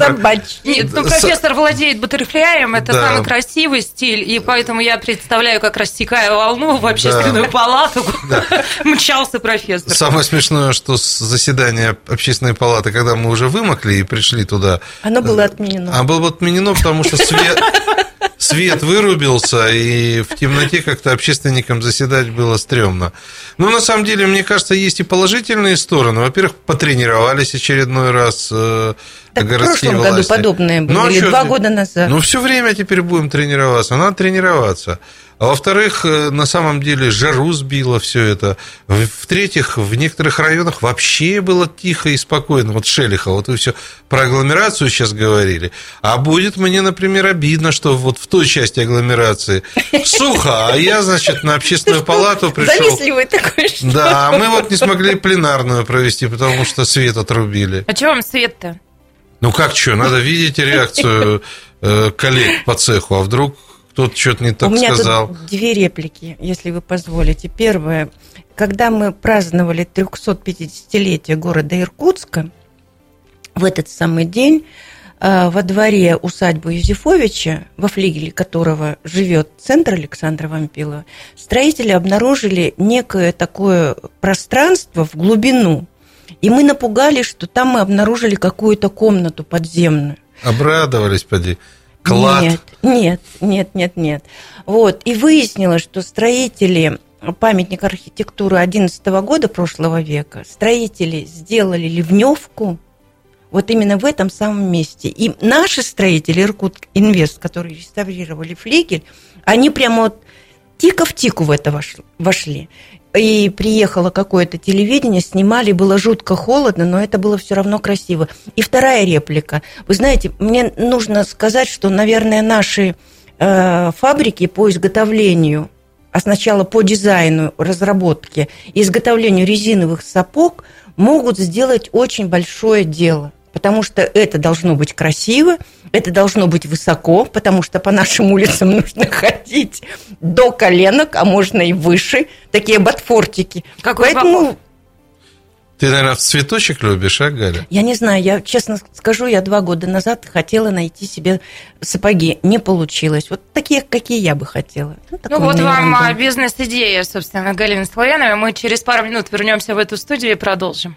Нет, ну, профессор владеет баттерфляем, это да. самый красивый стиль, и поэтому я представляю, как растекая волну в общественную да. палату да. мчался профессор. Самое смешное, что с заседания общественной палаты, когда мы уже вымокли и пришли туда... Оно было отменено. Оно было отменено, потому что свет свет вырубился, и в темноте как-то общественникам заседать было стрёмно. Но на самом деле, мне кажется, есть и положительные стороны. Во-первых, потренировались очередной раз э, так в прошлом власти. году подобное было, ну, а или два года назад. Ну, все время теперь будем тренироваться. Надо тренироваться. А во-вторых, э, на самом деле жару сбило все это. В-третьих, в некоторых районах вообще было тихо и спокойно. Вот Шелиха, вот вы все про агломерацию сейчас говорили. А будет мне, например, обидно, что вот в той части агломерации сухо, а я, значит, на общественную палату пришел. Завистливый такой, что Да, а мы вот не смогли пленарную провести, потому что свет отрубили. А что вам свет-то? Ну как что, надо видеть реакцию э, коллег по цеху, а вдруг кто-то что-то не так У меня сказал. Тут две реплики, если вы позволите. Первое. Когда мы праздновали 350-летие города Иркутска, в этот самый день э, во дворе усадьбы Юзефовича, во флигеле которого живет центр Александра Вампилова, строители обнаружили некое такое пространство в глубину. И мы напугались, что там мы обнаружили какую-то комнату подземную. Обрадовались, поди. Клад. Нет, нет, нет, нет, нет. Вот, и выяснилось, что строители памятника архитектуры 11 года прошлого века, строители сделали ливневку вот именно в этом самом месте. И наши строители, Иркут Инвест, которые реставрировали флигель, они прямо вот тика в тику в это вошли и приехало какое-то телевидение, снимали, было жутко холодно, но это было все равно красиво. И вторая реплика. Вы знаете, мне нужно сказать, что, наверное, наши э, фабрики по изготовлению, а сначала по дизайну, разработке изготовлению резиновых сапог могут сделать очень большое дело потому что это должно быть красиво, это должно быть высоко, потому что по нашим улицам нужно ходить до коленок, а можно и выше, такие ботфортики. Какой Поэтому... Ты, наверное, в цветочек любишь, а, Галя? Я не знаю, я честно скажу, я два года назад хотела найти себе сапоги. Не получилось. Вот такие, какие я бы хотела. Ну, ну вот вам ерунда. бизнес-идея, собственно, Галина Слоянова. Мы через пару минут вернемся в эту студию и продолжим.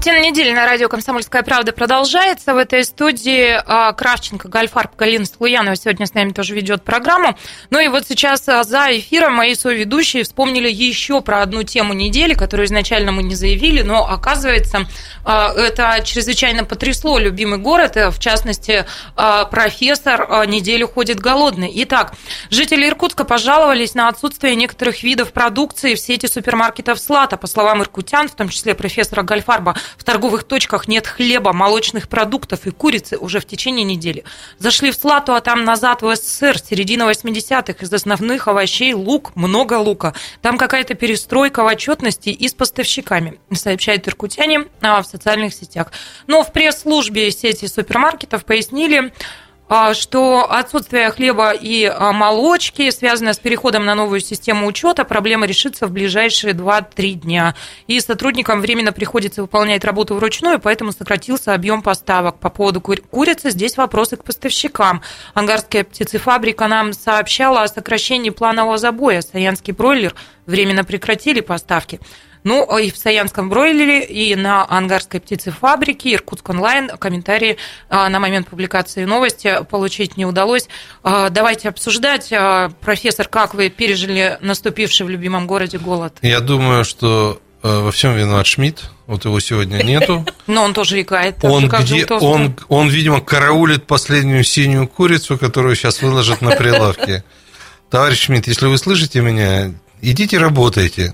Картина недели на радио «Комсомольская правда» продолжается. В этой студии а, Кравченко, Гальфарб, Галина Слуянова сегодня с нами тоже ведет программу. Ну и вот сейчас а, за эфиром мои соведущие вспомнили еще про одну тему недели, которую изначально мы не заявили, но оказывается, а, это чрезвычайно потрясло любимый город, в частности, профессор неделю ходит голодный. Итак, жители Иркутска пожаловались на отсутствие некоторых видов продукции в сети супермаркетов «Слата». По словам иркутян, в том числе профессора Гальфарба, в торговых точках нет хлеба, молочных продуктов и курицы уже в течение недели. Зашли в Слату, а там назад в СССР, середина 80-х, из основных овощей лук, много лука. Там какая-то перестройка в отчетности и с поставщиками, сообщают иркутяне а, в социальных сетях. Но в пресс-службе сети супермаркетов пояснили, что отсутствие хлеба и а, молочки связано с переходом на новую систему учета. Проблема решится в ближайшие 2-3 дня. И сотрудникам временно приходится выполнять работу вручную, поэтому сократился объем поставок. По поводу курицы здесь вопросы к поставщикам. Ангарская птицефабрика нам сообщала о сокращении планового забоя. Саянский бройлер временно прекратили поставки. Ну, а и в Саянском бройлере, и на Ангарской птицефабрике, Иркутск онлайн комментарии а, на момент публикации новости получить не удалось. А, давайте обсуждать. Профессор, как вы пережили наступивший в любимом городе голод? Я думаю, что э, во всем виноват Шмидт. Вот его сегодня нету. Но он тоже икает. Он, где, он, он, видимо, караулит последнюю синюю курицу, которую сейчас выложат на прилавке. товарищ Шмидт, если вы слышите меня, идите работайте.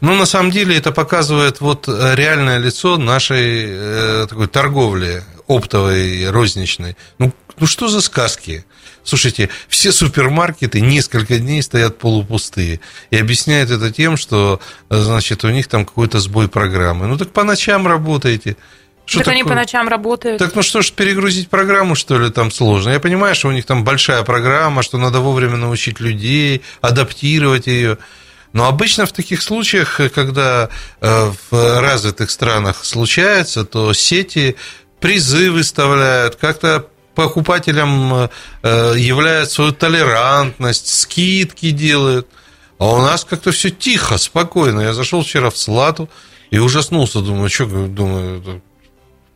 Но на самом деле это показывает вот реальное лицо нашей э, такой торговли оптовой, розничной. Ну, ну что за сказки? Слушайте, все супермаркеты несколько дней стоят полупустые. И объясняют это тем, что, значит, у них там какой-то сбой программы. Ну так по ночам работаете. Что так такое? они по ночам работают. Так ну что ж, перегрузить программу, что ли, там сложно? Я понимаю, что у них там большая программа, что надо вовремя научить людей, адаптировать ее. Но обычно в таких случаях, когда э, в развитых странах случается, то сети призы выставляют, как-то покупателям э, являют свою толерантность, скидки делают. А у нас как-то все тихо, спокойно. Я зашел вчера в Слату и ужаснулся, думаю, что, думаю,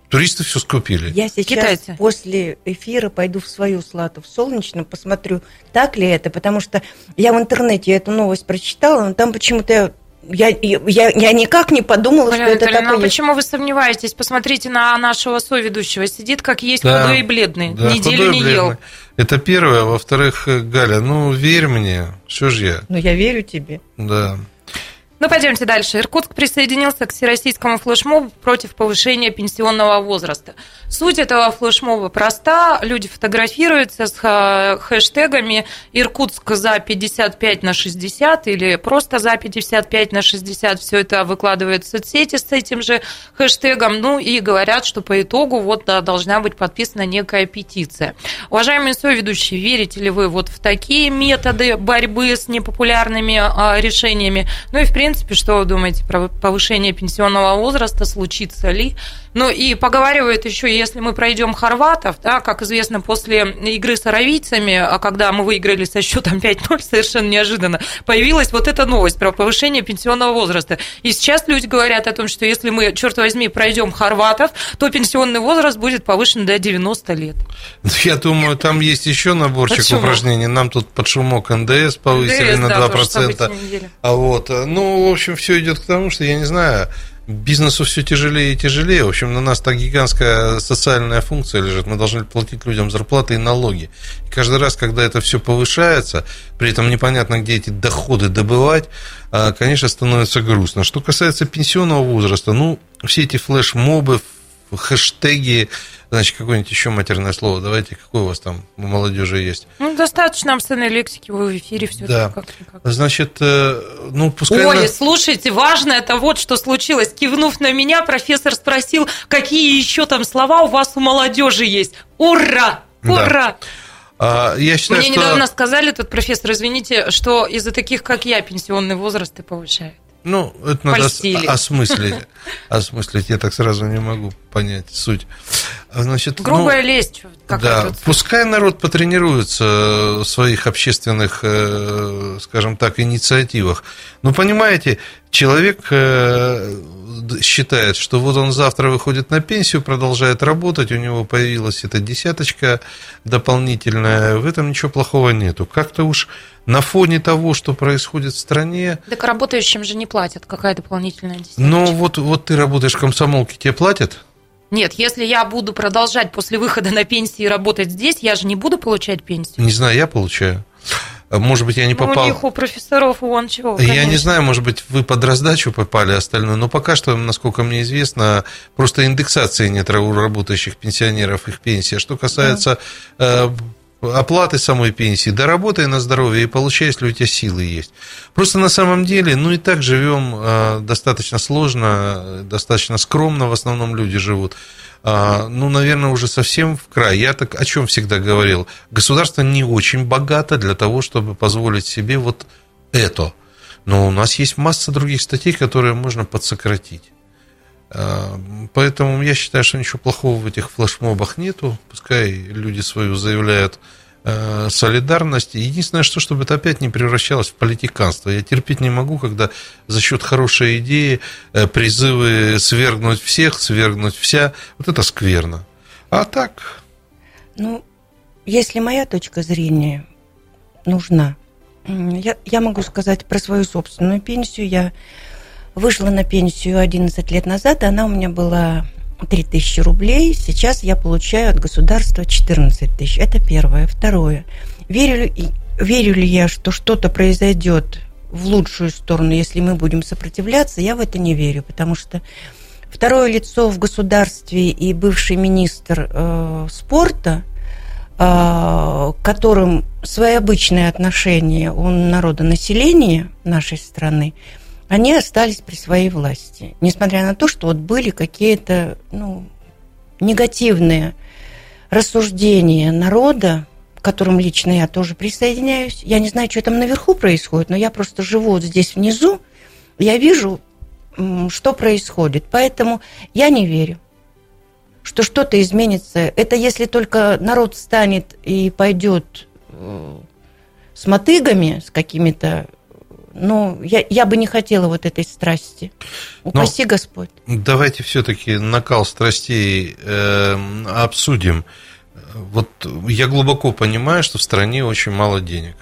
Туристы все скупили. Я сейчас Китайцы. после эфира пойду в свою слату в Солнечном, посмотрю, так ли это, потому что я в интернете эту новость прочитала, но там почему-то я, я, я никак не подумала, Марина что это Витальевна, так ну, почему вы сомневаетесь? Посмотрите на нашего соведущего. Сидит как есть, да, худой и бледный. Да, Неделю не бледный. ел. Это первое. Во-вторых, Галя, ну, верь мне. Что ж я? Ну, я верю тебе. Да. Ну, пойдемте дальше. Иркутск присоединился к всероссийскому флешмобу против повышения пенсионного возраста. Суть этого флешмоба проста. Люди фотографируются с э, хэштегами «Иркутск за 55 на 60» или просто «За 55 на 60». Все это выкладывают в соцсети с этим же хэштегом. Ну и говорят, что по итогу вот должна быть подписана некая петиция. Уважаемые соведущие, верите ли вы вот в такие методы борьбы с непопулярными а, решениями? Ну и в принципе принципе, что вы думаете про повышение пенсионного возраста, случится ли? Ну и поговаривают еще, если мы пройдем хорватов, да, как известно, после игры с аравийцами, а когда мы выиграли со счетом 5-0, совершенно неожиданно, появилась вот эта новость про повышение пенсионного возраста. И сейчас люди говорят о том, что если мы, черт возьми, пройдем хорватов, то пенсионный возраст будет повышен до 90 лет. Я думаю, там есть еще наборчик упражнений. Нам тут под шумок НДС повысили НДС, на 2%. Да, а вот, ну, в общем, все идет к тому, что я не знаю, бизнесу все тяжелее и тяжелее. В общем, на нас так гигантская социальная функция лежит. Мы должны платить людям зарплаты и налоги. И каждый раз, когда это все повышается, при этом непонятно, где эти доходы добывать, а, конечно, становится грустно. Что касается пенсионного возраста, ну, все эти флеш-мобы, хэштеги, значит, какое-нибудь еще матерное слово. Давайте, какое у вас там у молодежи есть? Ну, достаточно обсценной лексики, вы в эфире все да. как Значит, э, ну, пускай... Ой, на... слушайте, важно это вот, что случилось. Кивнув на меня, профессор спросил, какие еще там слова у вас у молодежи есть. Ура! Ура! Да. А, я считаю, Мне что... недавно сказали, тут профессор, извините, что из-за таких, как я, пенсионный возраст и повышает. Ну, это надо Польстили. осмыслить. Осмыслить, я так сразу не могу понять суть. Значит, Грубая ну, лесть. Да, тут... пускай народ потренируется в своих общественных, э, скажем так, инициативах. Но понимаете, человек э, считает, что вот он завтра выходит на пенсию, продолжает работать, у него появилась эта десяточка дополнительная, в этом ничего плохого нету. Как-то уж на фоне того, что происходит в стране... Так работающим же не платят, какая дополнительная десяточка? Ну, вот, вот ты работаешь в комсомолке, тебе платят? Нет, если я буду продолжать после выхода на пенсию работать здесь, я же не буду получать пенсию. Не знаю, я получаю. Может быть, я не попал... Ну, у них, у профессоров, вон чего, конечно. Я не знаю, может быть, вы под раздачу попали остальное, но пока что, насколько мне известно, просто индексации нет у работающих пенсионеров их пенсии. А что касается да. Оплаты самой пенсии, доработай на здоровье и получай, если у тебя силы есть. Просто на самом деле, ну и так живем э, достаточно сложно, достаточно скромно в основном люди живут. А, ну, наверное, уже совсем в край. Я так о чем всегда говорил. Государство не очень богато для того, чтобы позволить себе вот это. Но у нас есть масса других статей, которые можно подсократить. А, поэтому я считаю, что ничего плохого в этих флешмобах нету. Пускай люди свою заявляют Э, солидарность. Единственное, что, чтобы это опять не превращалось в политиканство. Я терпеть не могу, когда за счет хорошей идеи э, призывы свергнуть всех, свергнуть вся, вот это скверно. А так... Ну, если моя точка зрения нужна, я, я могу сказать про свою собственную пенсию. Я вышла на пенсию 11 лет назад, она у меня была 3000 рублей, сейчас я получаю от государства 14 тысяч. Это первое. Второе. Верю, верю ли я, что что-то произойдет в лучшую сторону, если мы будем сопротивляться, я в это не верю, потому что второе лицо в государстве и бывший министр э, спорта, э, которым своеобычное отношение у народонаселения нашей страны, они остались при своей власти. Несмотря на то, что вот были какие-то ну, негативные рассуждения народа к которым лично я тоже присоединяюсь. Я не знаю, что там наверху происходит, но я просто живу вот здесь внизу, я вижу, что происходит. Поэтому я не верю, что что-то изменится. Это если только народ встанет и пойдет э, с мотыгами, с какими-то ну, я, я бы не хотела вот этой страсти. Упаси Но Господь. Давайте все-таки накал страстей э, обсудим вот я глубоко понимаю, что в стране очень мало денег.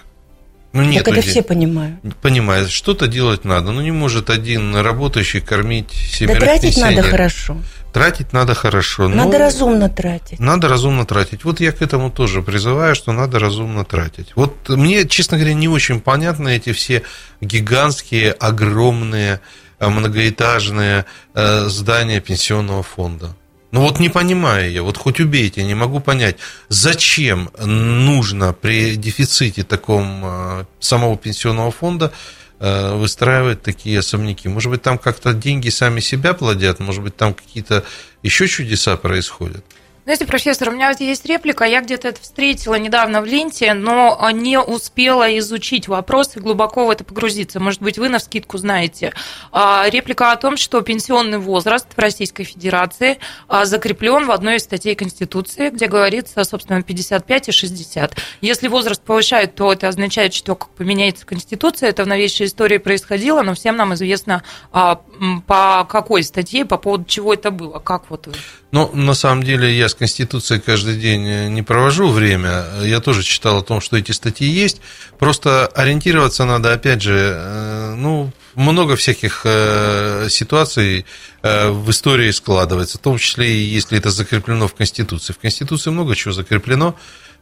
Ну, нет так это все понимают. Понимают. Что-то делать надо. Ну, не может один работающий кормить семерых Да тратить надо хорошо. Тратить надо хорошо. Надо разумно тратить. Надо разумно тратить. Вот я к этому тоже призываю, что надо разумно тратить. Вот мне, честно говоря, не очень понятны эти все гигантские, огромные, э, многоэтажные э, здания пенсионного фонда. Ну вот не понимаю я, вот хоть убейте, не могу понять, зачем нужно при дефиците таком э, самого пенсионного фонда выстраивать такие особняки. Может быть, там как-то деньги сами себя плодят, может быть, там какие-то еще чудеса происходят. Знаете, профессор, у меня вот есть реплика, я где-то это встретила недавно в ленте, но не успела изучить вопрос и глубоко в это погрузиться. Может быть, вы на вскидку знаете. А, реплика о том, что пенсионный возраст в Российской Федерации а, закреплен в одной из статей Конституции, где говорится, собственно, 55 и 60. Если возраст повышают, то это означает, что как поменяется Конституция. Это в новейшей истории происходило, но всем нам известно, а, по какой статье, по поводу чего это было. Как вот вы? Ну, на самом деле, я с Конституцией каждый день э, не провожу время. Я тоже читал о том, что эти статьи есть. Просто ориентироваться надо, опять же, э, ну, много всяких э, ситуаций в истории складывается, в том числе и если это закреплено в Конституции. В Конституции много чего закреплено,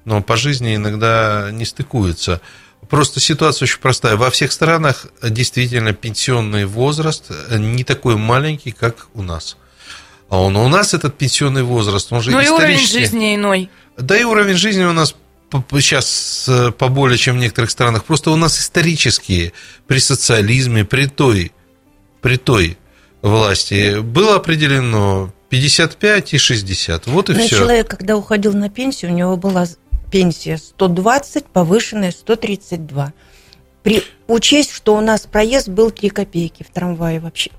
но по жизни иногда не стыкуется. Просто ситуация очень простая. Во всех странах действительно пенсионный возраст не такой маленький, как у нас. А он, у нас этот пенсионный возраст, он же Ну и уровень жизни иной. Да и уровень жизни у нас сейчас э, поболее, чем в некоторых странах. Просто у нас исторические при социализме, при той, при той власти было определено 55 и 60. Вот и Но все. Человек, когда уходил на пенсию, у него была пенсия 120, повышенная 132. При учесть, что у нас проезд был 3 копейки в трамвае вообще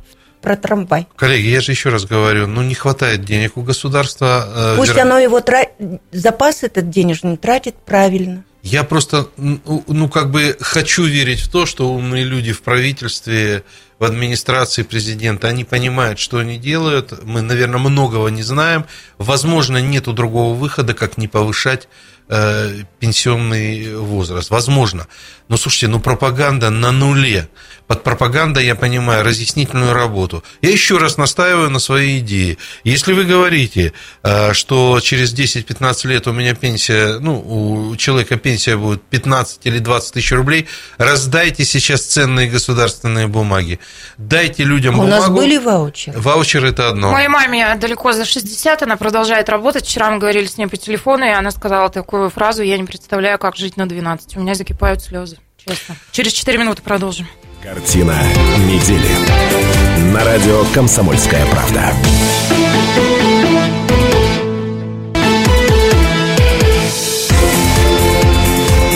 про трамвай. Коллеги, я же еще раз говорю, ну не хватает денег у государства. Э, Пусть вер... оно его тра... запас этот денежный тратит правильно. Я просто, ну, как бы хочу верить в то, что умные люди в правительстве, в администрации президента, они понимают, что они делают. Мы, наверное, многого не знаем. Возможно, нету другого выхода, как не повышать э, пенсионный возраст. Возможно. Но слушайте, ну пропаганда на нуле. Под пропагандой я понимаю разъяснительную работу. Я еще раз настаиваю на своей идее. Если вы говорите, э, что через 10-15 лет у меня пенсия, ну, у человека пенсия будет 15 или 20 тысяч рублей, раздайте сейчас ценные государственные бумаги. Дайте людям у бумагу. У нас были ваучеры. Ваучеры – это одно. Моей маме далеко за 60, она продолжает работать. Вчера мы говорили с ней по телефону, и она сказала такую фразу, я не представляю, как жить на 12. У меня закипают слезы, честно. Через 4 минуты продолжим. Картина недели. На радио «Комсомольская правда».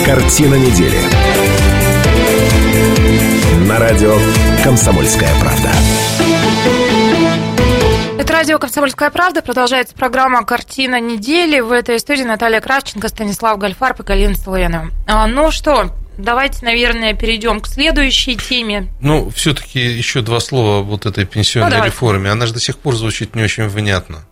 Картина недели. На радио «Комсомольская правда». Это радио «Комсомольская правда». Продолжается программа «Картина недели». В этой студии Наталья Кравченко, Станислав Гальфарб и Галина Столоянова. А, ну что, Давайте, наверное, перейдем к следующей теме. Ну, все-таки еще два слова вот этой пенсионной ну, реформе. Она же до сих пор звучит не очень внятно.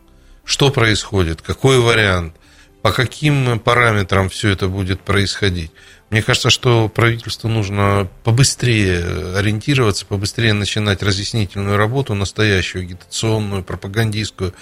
Что происходит? Какой вариант? По каким параметрам все это будет происходить? Мне кажется, что правительству нужно побыстрее ориентироваться, побыстрее начинать разъяснительную работу, настоящую, агитационную, пропагандистскую,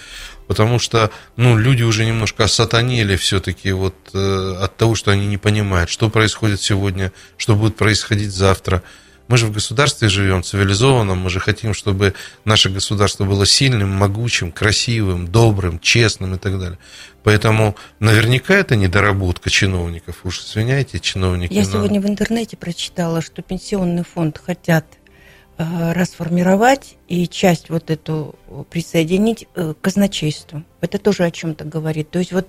потому что ну, люди уже немножко осатанели все-таки вот, э, от того, что они не понимают, что происходит сегодня, что будет происходить завтра. Мы же в государстве живем, цивилизованном, мы же хотим, чтобы наше государство было сильным, могучим, красивым, добрым, честным и так далее. Поэтому наверняка это недоработка чиновников. Уж извиняйте, чиновники. Я но... сегодня в интернете прочитала, что пенсионный фонд хотят расформировать и часть вот эту присоединить э, к казначейству. Это тоже о чем-то говорит. То есть вот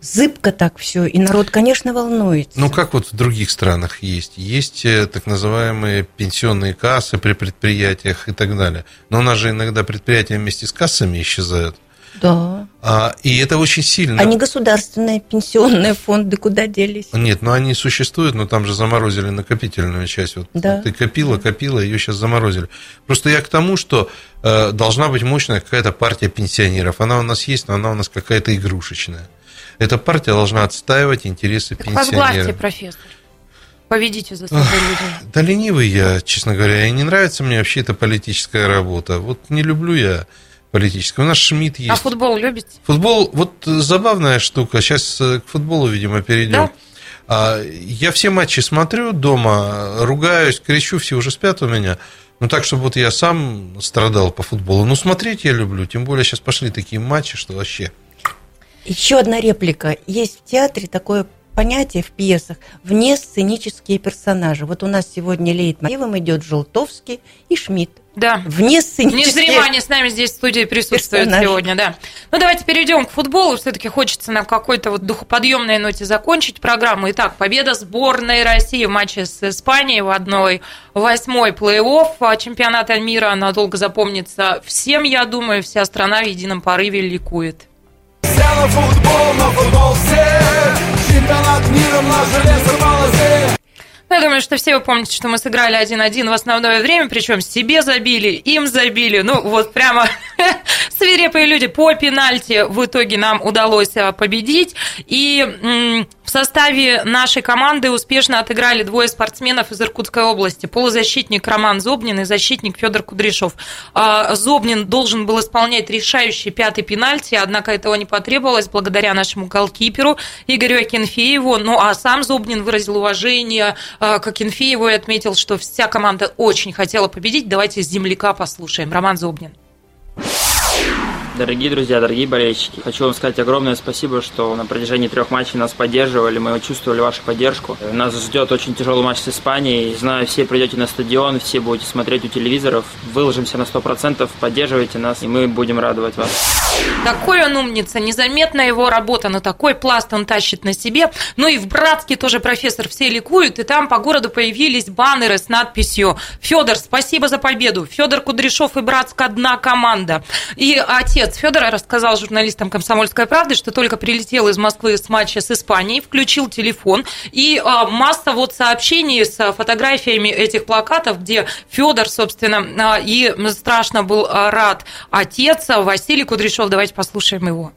зыбко так все, и народ, конечно, волнуется. Ну, как вот в других странах есть. Есть э, так называемые пенсионные кассы при предприятиях и так далее. Но у нас же иногда предприятия вместе с кассами исчезают. Да. А, и это очень сильно. Они государственные пенсионные фонды куда делись? Нет, ну они существуют, но там же заморозили накопительную часть. Вот да. ты копила, копила, ее сейчас заморозили. Просто я к тому, что э, должна быть мощная какая-то партия пенсионеров. Она у нас есть, но она у нас какая-то игрушечная. Эта партия должна отстаивать интересы так пенсионеров. Возглавьте, профессор. Поведите за собой людей. Да ленивый я, честно говоря. И не нравится мне вообще эта политическая работа. Вот не люблю я политическую. У нас Шмидт есть. А футбол любите? Футбол, вот забавная штука. Сейчас э, к футболу, видимо, перейдем. Да? Я все матчи смотрю дома, ругаюсь, кричу, все уже спят у меня. Ну, так, чтобы вот я сам страдал по футболу. Ну, смотреть я люблю. Тем более сейчас пошли такие матчи, что вообще... Еще одна реплика. Есть в театре такое понятие в пьесах вне сценические персонажи. Вот у нас сегодня леет мотивом идет Желтовский и Шмидт. Да. Вне сценические... Незримо они с нами здесь в студии присутствуют персонажи. сегодня, да. Ну, давайте перейдем к футболу. Все-таки хочется на какой-то вот духоподъемной ноте закончить программу. Итак, победа сборной России в матче с Испанией в одной восьмой плей-офф чемпионата мира. Надолго запомнится всем, я думаю. Вся страна в едином порыве ликует. На футбол, на футбол все Чемпионат мира, наш железо полосе ну, я думаю, что все вы помните, что мы сыграли 1-1 в основное время, причем себе забили, им забили. Ну, вот прямо свирепые люди по пенальти в итоге нам удалось а, победить. И в составе нашей команды успешно отыграли двое спортсменов из Иркутской области. Полузащитник Роман Зобнин и защитник Федор Кудряшов. А, Зобнин должен был исполнять решающий пятый пенальти, однако этого не потребовалось благодаря нашему голкиперу Игорю Акинфееву. Ну, а сам Зобнин выразил уважение как Инфееву и отметил, что вся команда очень хотела победить. Давайте с земляка послушаем. Роман Зобнин. Дорогие друзья, дорогие болельщики, хочу вам сказать огромное спасибо, что на протяжении трех матчей нас поддерживали, мы чувствовали вашу поддержку. Нас ждет очень тяжелый матч с Испанией. Знаю, все придете на стадион, все будете смотреть у телевизоров. Выложимся на 100%, поддерживайте нас, и мы будем радовать вас. Такой он умница, незаметна его работа, но такой пласт он тащит на себе. Ну и в Братске тоже профессор все ликуют, и там по городу появились баннеры с надписью «Федор, спасибо за победу! Федор Кудряшов и Братск одна команда!» И отец отец Федора рассказал журналистам «Комсомольской правды», что только прилетел из Москвы с матча с Испанией, включил телефон, и а, масса вот сообщений с фотографиями этих плакатов, где Федор, собственно, а, и страшно был а, рад отец Василий Кудряшов. Давайте послушаем его.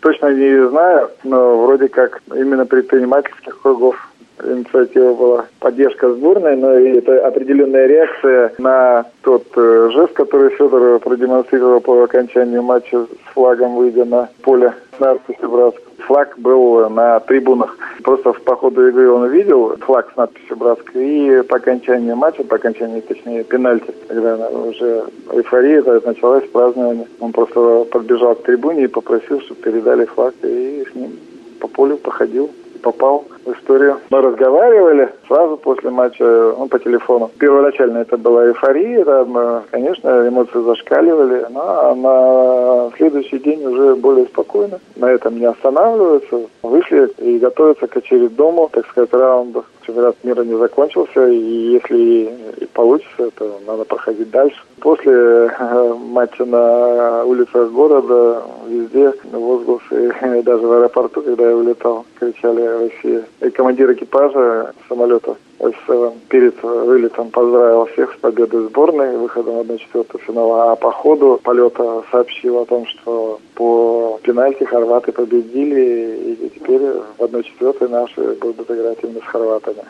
Точно не знаю, но вроде как именно предпринимательских кругов инициатива была поддержка сборной, но и это определенная реакция на тот э, жест, который Федор продемонстрировал по окончанию матча с флагом, выйдя на поле с надписью. Флаг был на трибунах. Просто по ходу игры он увидел флаг с надписью «Братск». И по окончании матча, по окончании, точнее, пенальти, когда уже эйфория началась, празднование, он просто подбежал к трибуне и попросил, чтобы передали флаг, и с ним по полю походил попал историю. Мы разговаривали сразу после матча, ну, по телефону. Первоначально это была эйфория, там, конечно, эмоции зашкаливали, но на следующий день уже более спокойно. На этом не останавливаются. Вышли и готовятся к очередному, так сказать, раунду. Чемпионат мира не закончился, и если и получится, то надо проходить дальше. После э, матча на улицах города везде возгласы, даже в аэропорту, когда я улетал, кричали «Россия». И командир экипажа самолета с перед вылетом поздравил всех с победой сборной, выходом в 1-4 финала, а по ходу полета сообщил о том, что по пенальти хорваты победили, и теперь в 1-4 наши будут играть именно с хорватами.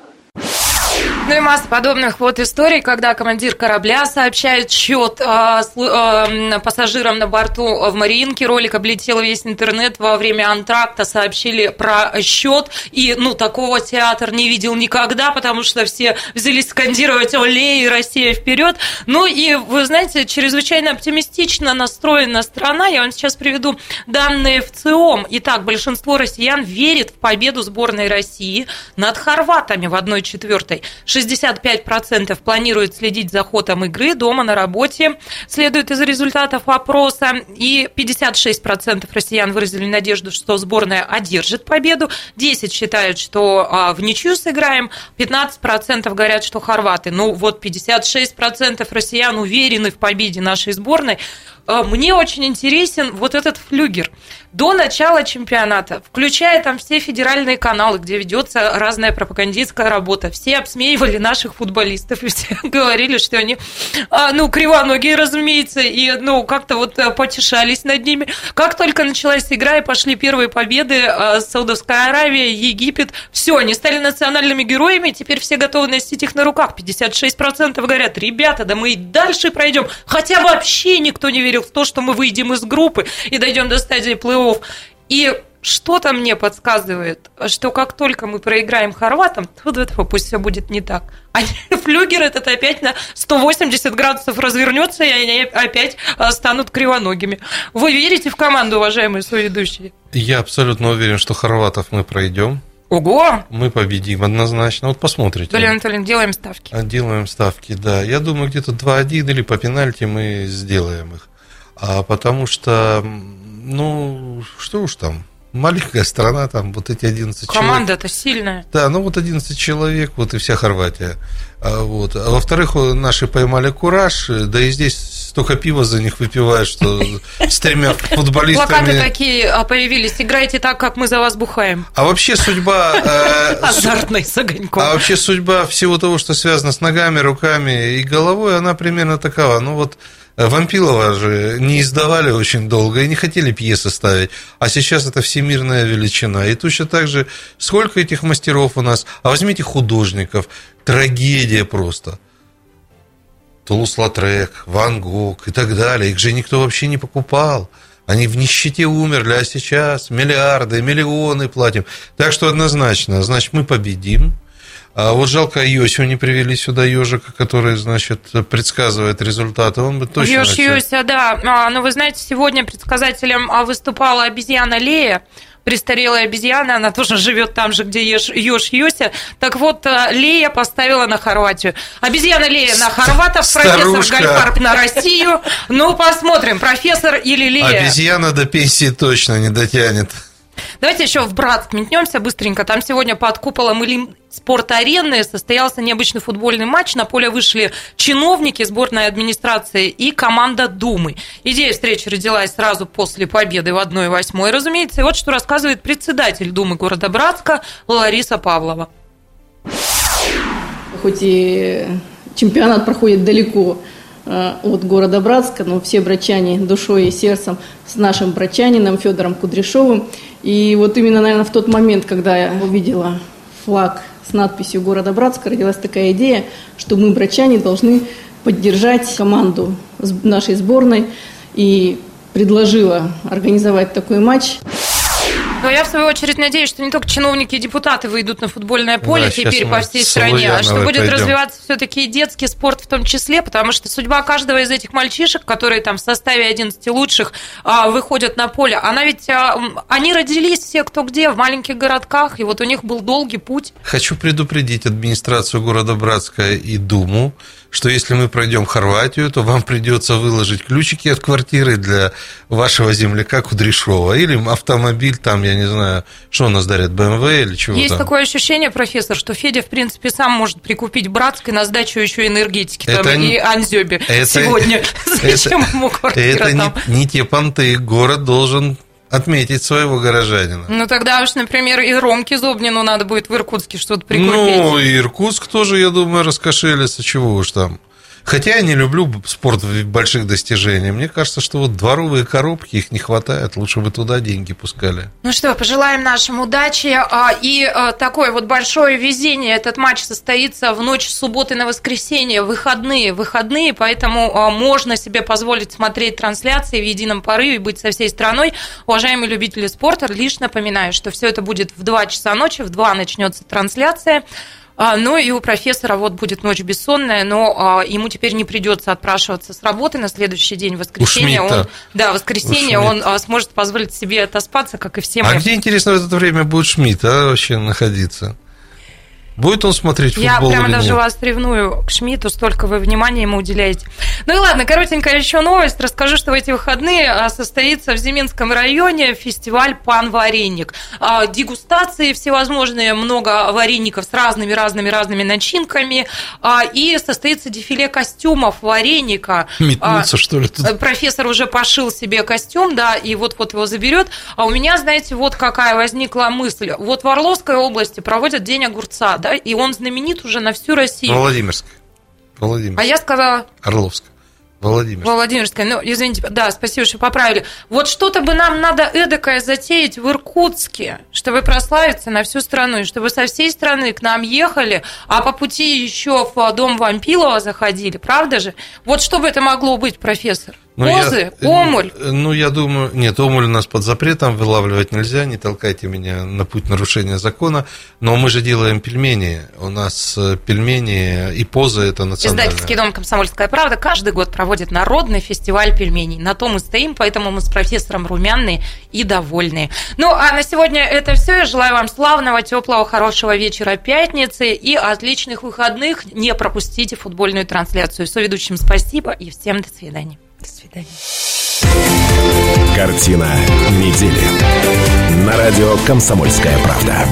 Ну и масса подобных вот историй, когда командир корабля сообщает счет э, э, пассажирам на борту в Мариинке. Ролик облетел весь интернет во время антракта, сообщили про счет. И, ну, такого театр не видел никогда, потому что все взялись скандировать «Оле» и «Россия вперед». Ну и, вы знаете, чрезвычайно оптимистично настроена страна. Я вам сейчас приведу данные в ЦИОМ. Итак, большинство россиян верит в победу сборной России над хорватами в 1-4. 65% планируют следить за ходом игры дома, на работе, следует из результатов опроса. И 56% россиян выразили надежду, что сборная одержит победу. 10 считают, что а, в ничью сыграем. 15% говорят, что хорваты. Ну вот 56% россиян уверены в победе нашей сборной. А, мне очень интересен вот этот флюгер. До начала чемпионата, включая там все федеральные каналы, где ведется разная пропагандистская работа, все обсмеивали наших футболистов, и все говорили, что они, а, ну, кривоногие, разумеется, и, ну, как-то вот э, потешались над ними. Как только началась игра и пошли первые победы, а, Саудовская Аравия, Египет, все, они стали национальными героями, теперь все готовы носить их на руках. 56% говорят, ребята, да мы и дальше пройдем. Хотя вообще никто не верил в то, что мы выйдем из группы и дойдем до стадии плей-офф. И что-то мне подсказывает, что как только мы проиграем хорватам, то этого пусть все будет не так. А флюгер этот опять на 180 градусов развернется, и они опять а, станут кривоногими. Вы верите в команду, уважаемые соведущие? Я абсолютно уверен, что хорватов мы пройдем. Ого! Мы победим однозначно. Вот посмотрите. Галина Анатольевна, делаем ставки. Делаем ставки, да. Я думаю, где-то 2-1 или по пенальти мы сделаем их. А потому что, ну, что уж там, маленькая страна, там вот эти 11 Команда человек. Команда-то сильная. Да, ну вот 11 человек, вот и вся Хорватия. А, вот. А во-вторых, наши поймали кураж, да и здесь столько пива за них выпивают, что с тремя футболистами... Плакаты такие а, появились, играйте так, как мы за вас бухаем. А вообще судьба... Э, Азартный с огоньком. А вообще судьба всего того, что связано с ногами, руками и головой, она примерно такова. Ну вот Вампилова же не издавали очень долго и не хотели пьесы ставить, а сейчас это всемирная величина. И точно так же, сколько этих мастеров у нас, а возьмите художников, трагедия просто. Тулус-Латрек, Ван Гог и так далее, их же никто вообще не покупал. Они в нищете умерли, а сейчас миллиарды, миллионы платим. Так что однозначно, значит, мы победим, а вот жалко Йосю не привели сюда ежика, который, значит, предсказывает результаты. Он бы точно... Ёж Йося, да. А, но вы знаете, сегодня предсказателем а, выступала обезьяна Лея, престарелая обезьяна, она тоже живет там же, где ешь, ешь Йося. Так вот, а, Лея поставила на Хорватию. Обезьяна Лея на хорватов, Старушка. профессор Гальфарб на Россию. Ну, посмотрим, профессор или Лея. Обезьяна до пенсии точно не дотянет. Давайте еще в Братск метнемся быстренько. Там сегодня под куполом или спорт-арены состоялся необычный футбольный матч. На поле вышли чиновники сборной администрации и команда Думы. Идея встречи родилась сразу после победы в 1-8, разумеется. И вот что рассказывает председатель Думы города Братска Лариса Павлова. Хоть и чемпионат проходит далеко от города Братска, но все брачане душой и сердцем с нашим брачанином Федором Кудряшовым. И вот именно, наверное, в тот момент, когда я увидела флаг с надписью города Братска, родилась такая идея, что мы, брачане, должны поддержать команду нашей сборной и предложила организовать такой матч. Но я, в свою очередь, надеюсь, что не только чиновники и депутаты выйдут на футбольное поле да, теперь по всей стране, а что будет пойдем. развиваться все-таки и детский спорт в том числе, потому что судьба каждого из этих мальчишек, которые там в составе 11 лучших а, выходят на поле, она ведь... А, они родились все кто где, в маленьких городках, и вот у них был долгий путь. Хочу предупредить администрацию города Братска и Думу, что если мы пройдем Хорватию, то вам придется выложить ключики от квартиры для вашего земляка Кудряшова. Или автомобиль, там, я не знаю, что у нас дарят, БМВ или чего Есть там. такое ощущение, профессор, что Федя, в принципе, сам может прикупить братской на сдачу еще энергетики там, Это и не- Анзёбе это- сегодня. Зачем ему квартира Это там? не, не те понты. Город должен отметить своего горожанина. Ну, тогда уж, например, и Ромке Зобнину надо будет в Иркутске что-то прикупить. Ну, и Иркутск тоже, я думаю, раскошелится, чего уж там. Хотя я не люблю спорт больших достижениях. Мне кажется, что вот дворовые коробки, их не хватает. Лучше бы туда деньги пускали. Ну что, пожелаем нашим удачи а, и а, такое вот большое везение. Этот матч состоится в ночь субботы на воскресенье, выходные, выходные, поэтому а, можно себе позволить смотреть трансляции в едином порыве, быть со всей страной. Уважаемые любители спорта, лишь напоминаю, что все это будет в 2 часа ночи, в 2 начнется трансляция. А, Ну и у профессора вот будет ночь бессонная, но а, ему теперь не придется отпрашиваться с работы на следующий день, воскресенье. Он, да, воскресенье он а, сможет позволить себе отоспаться, как и все мы. А где, интересно, в это время будет Шмидт а, вообще находиться? Будет он смотреть Я футбол прямо или даже нет? вас ревную к Шмидту, столько вы внимания ему уделяете. Ну и ладно, коротенькая еще новость. Расскажу, что в эти выходные а, состоится в Зиминском районе фестиваль «Пан-вареник». А, Дегустации всевозможные, много вареников с разными-разными-разными начинками. А, И состоится дефиле костюмов вареника. Метнуться, что ли, тут? Профессор уже пошил себе костюм, да, и вот-вот его заберет. А у меня, знаете, вот какая возникла мысль. Вот в Орловской области проводят День огурца, да, и он знаменит уже на всю Россию. Владимирск. Владимирск. А я сказала Орловск. Владимирск. Владимирская. Ну, извините, да, спасибо, что поправили. Вот что-то бы нам надо эдакое затеять в Иркутске, чтобы прославиться на всю страну, и чтобы со всей страны к нам ехали, а по пути еще в дом Вампилова заходили, правда же? Вот что бы это могло быть, профессор? Ну, я- Козы, омуль. Ну, я думаю... Нет, омуль у нас под запретом, вылавливать нельзя, не толкайте меня на путь нарушения закона. Но мы же делаем пельмени. У нас э, пельмени и поза – это национальное. Издательский дом «Комсомольская правда» каждый год проводит народный фестиваль пельменей. На том мы стоим, поэтому мы с профессором румяные и довольные. Ну, а на сегодня это все. Я желаю вам славного, теплого, хорошего вечера пятницы и отличных выходных. Не пропустите футбольную трансляцию. Соведущим спасибо и всем до свидания. До свидания. Картина недели. На радио «Комсомольская правда».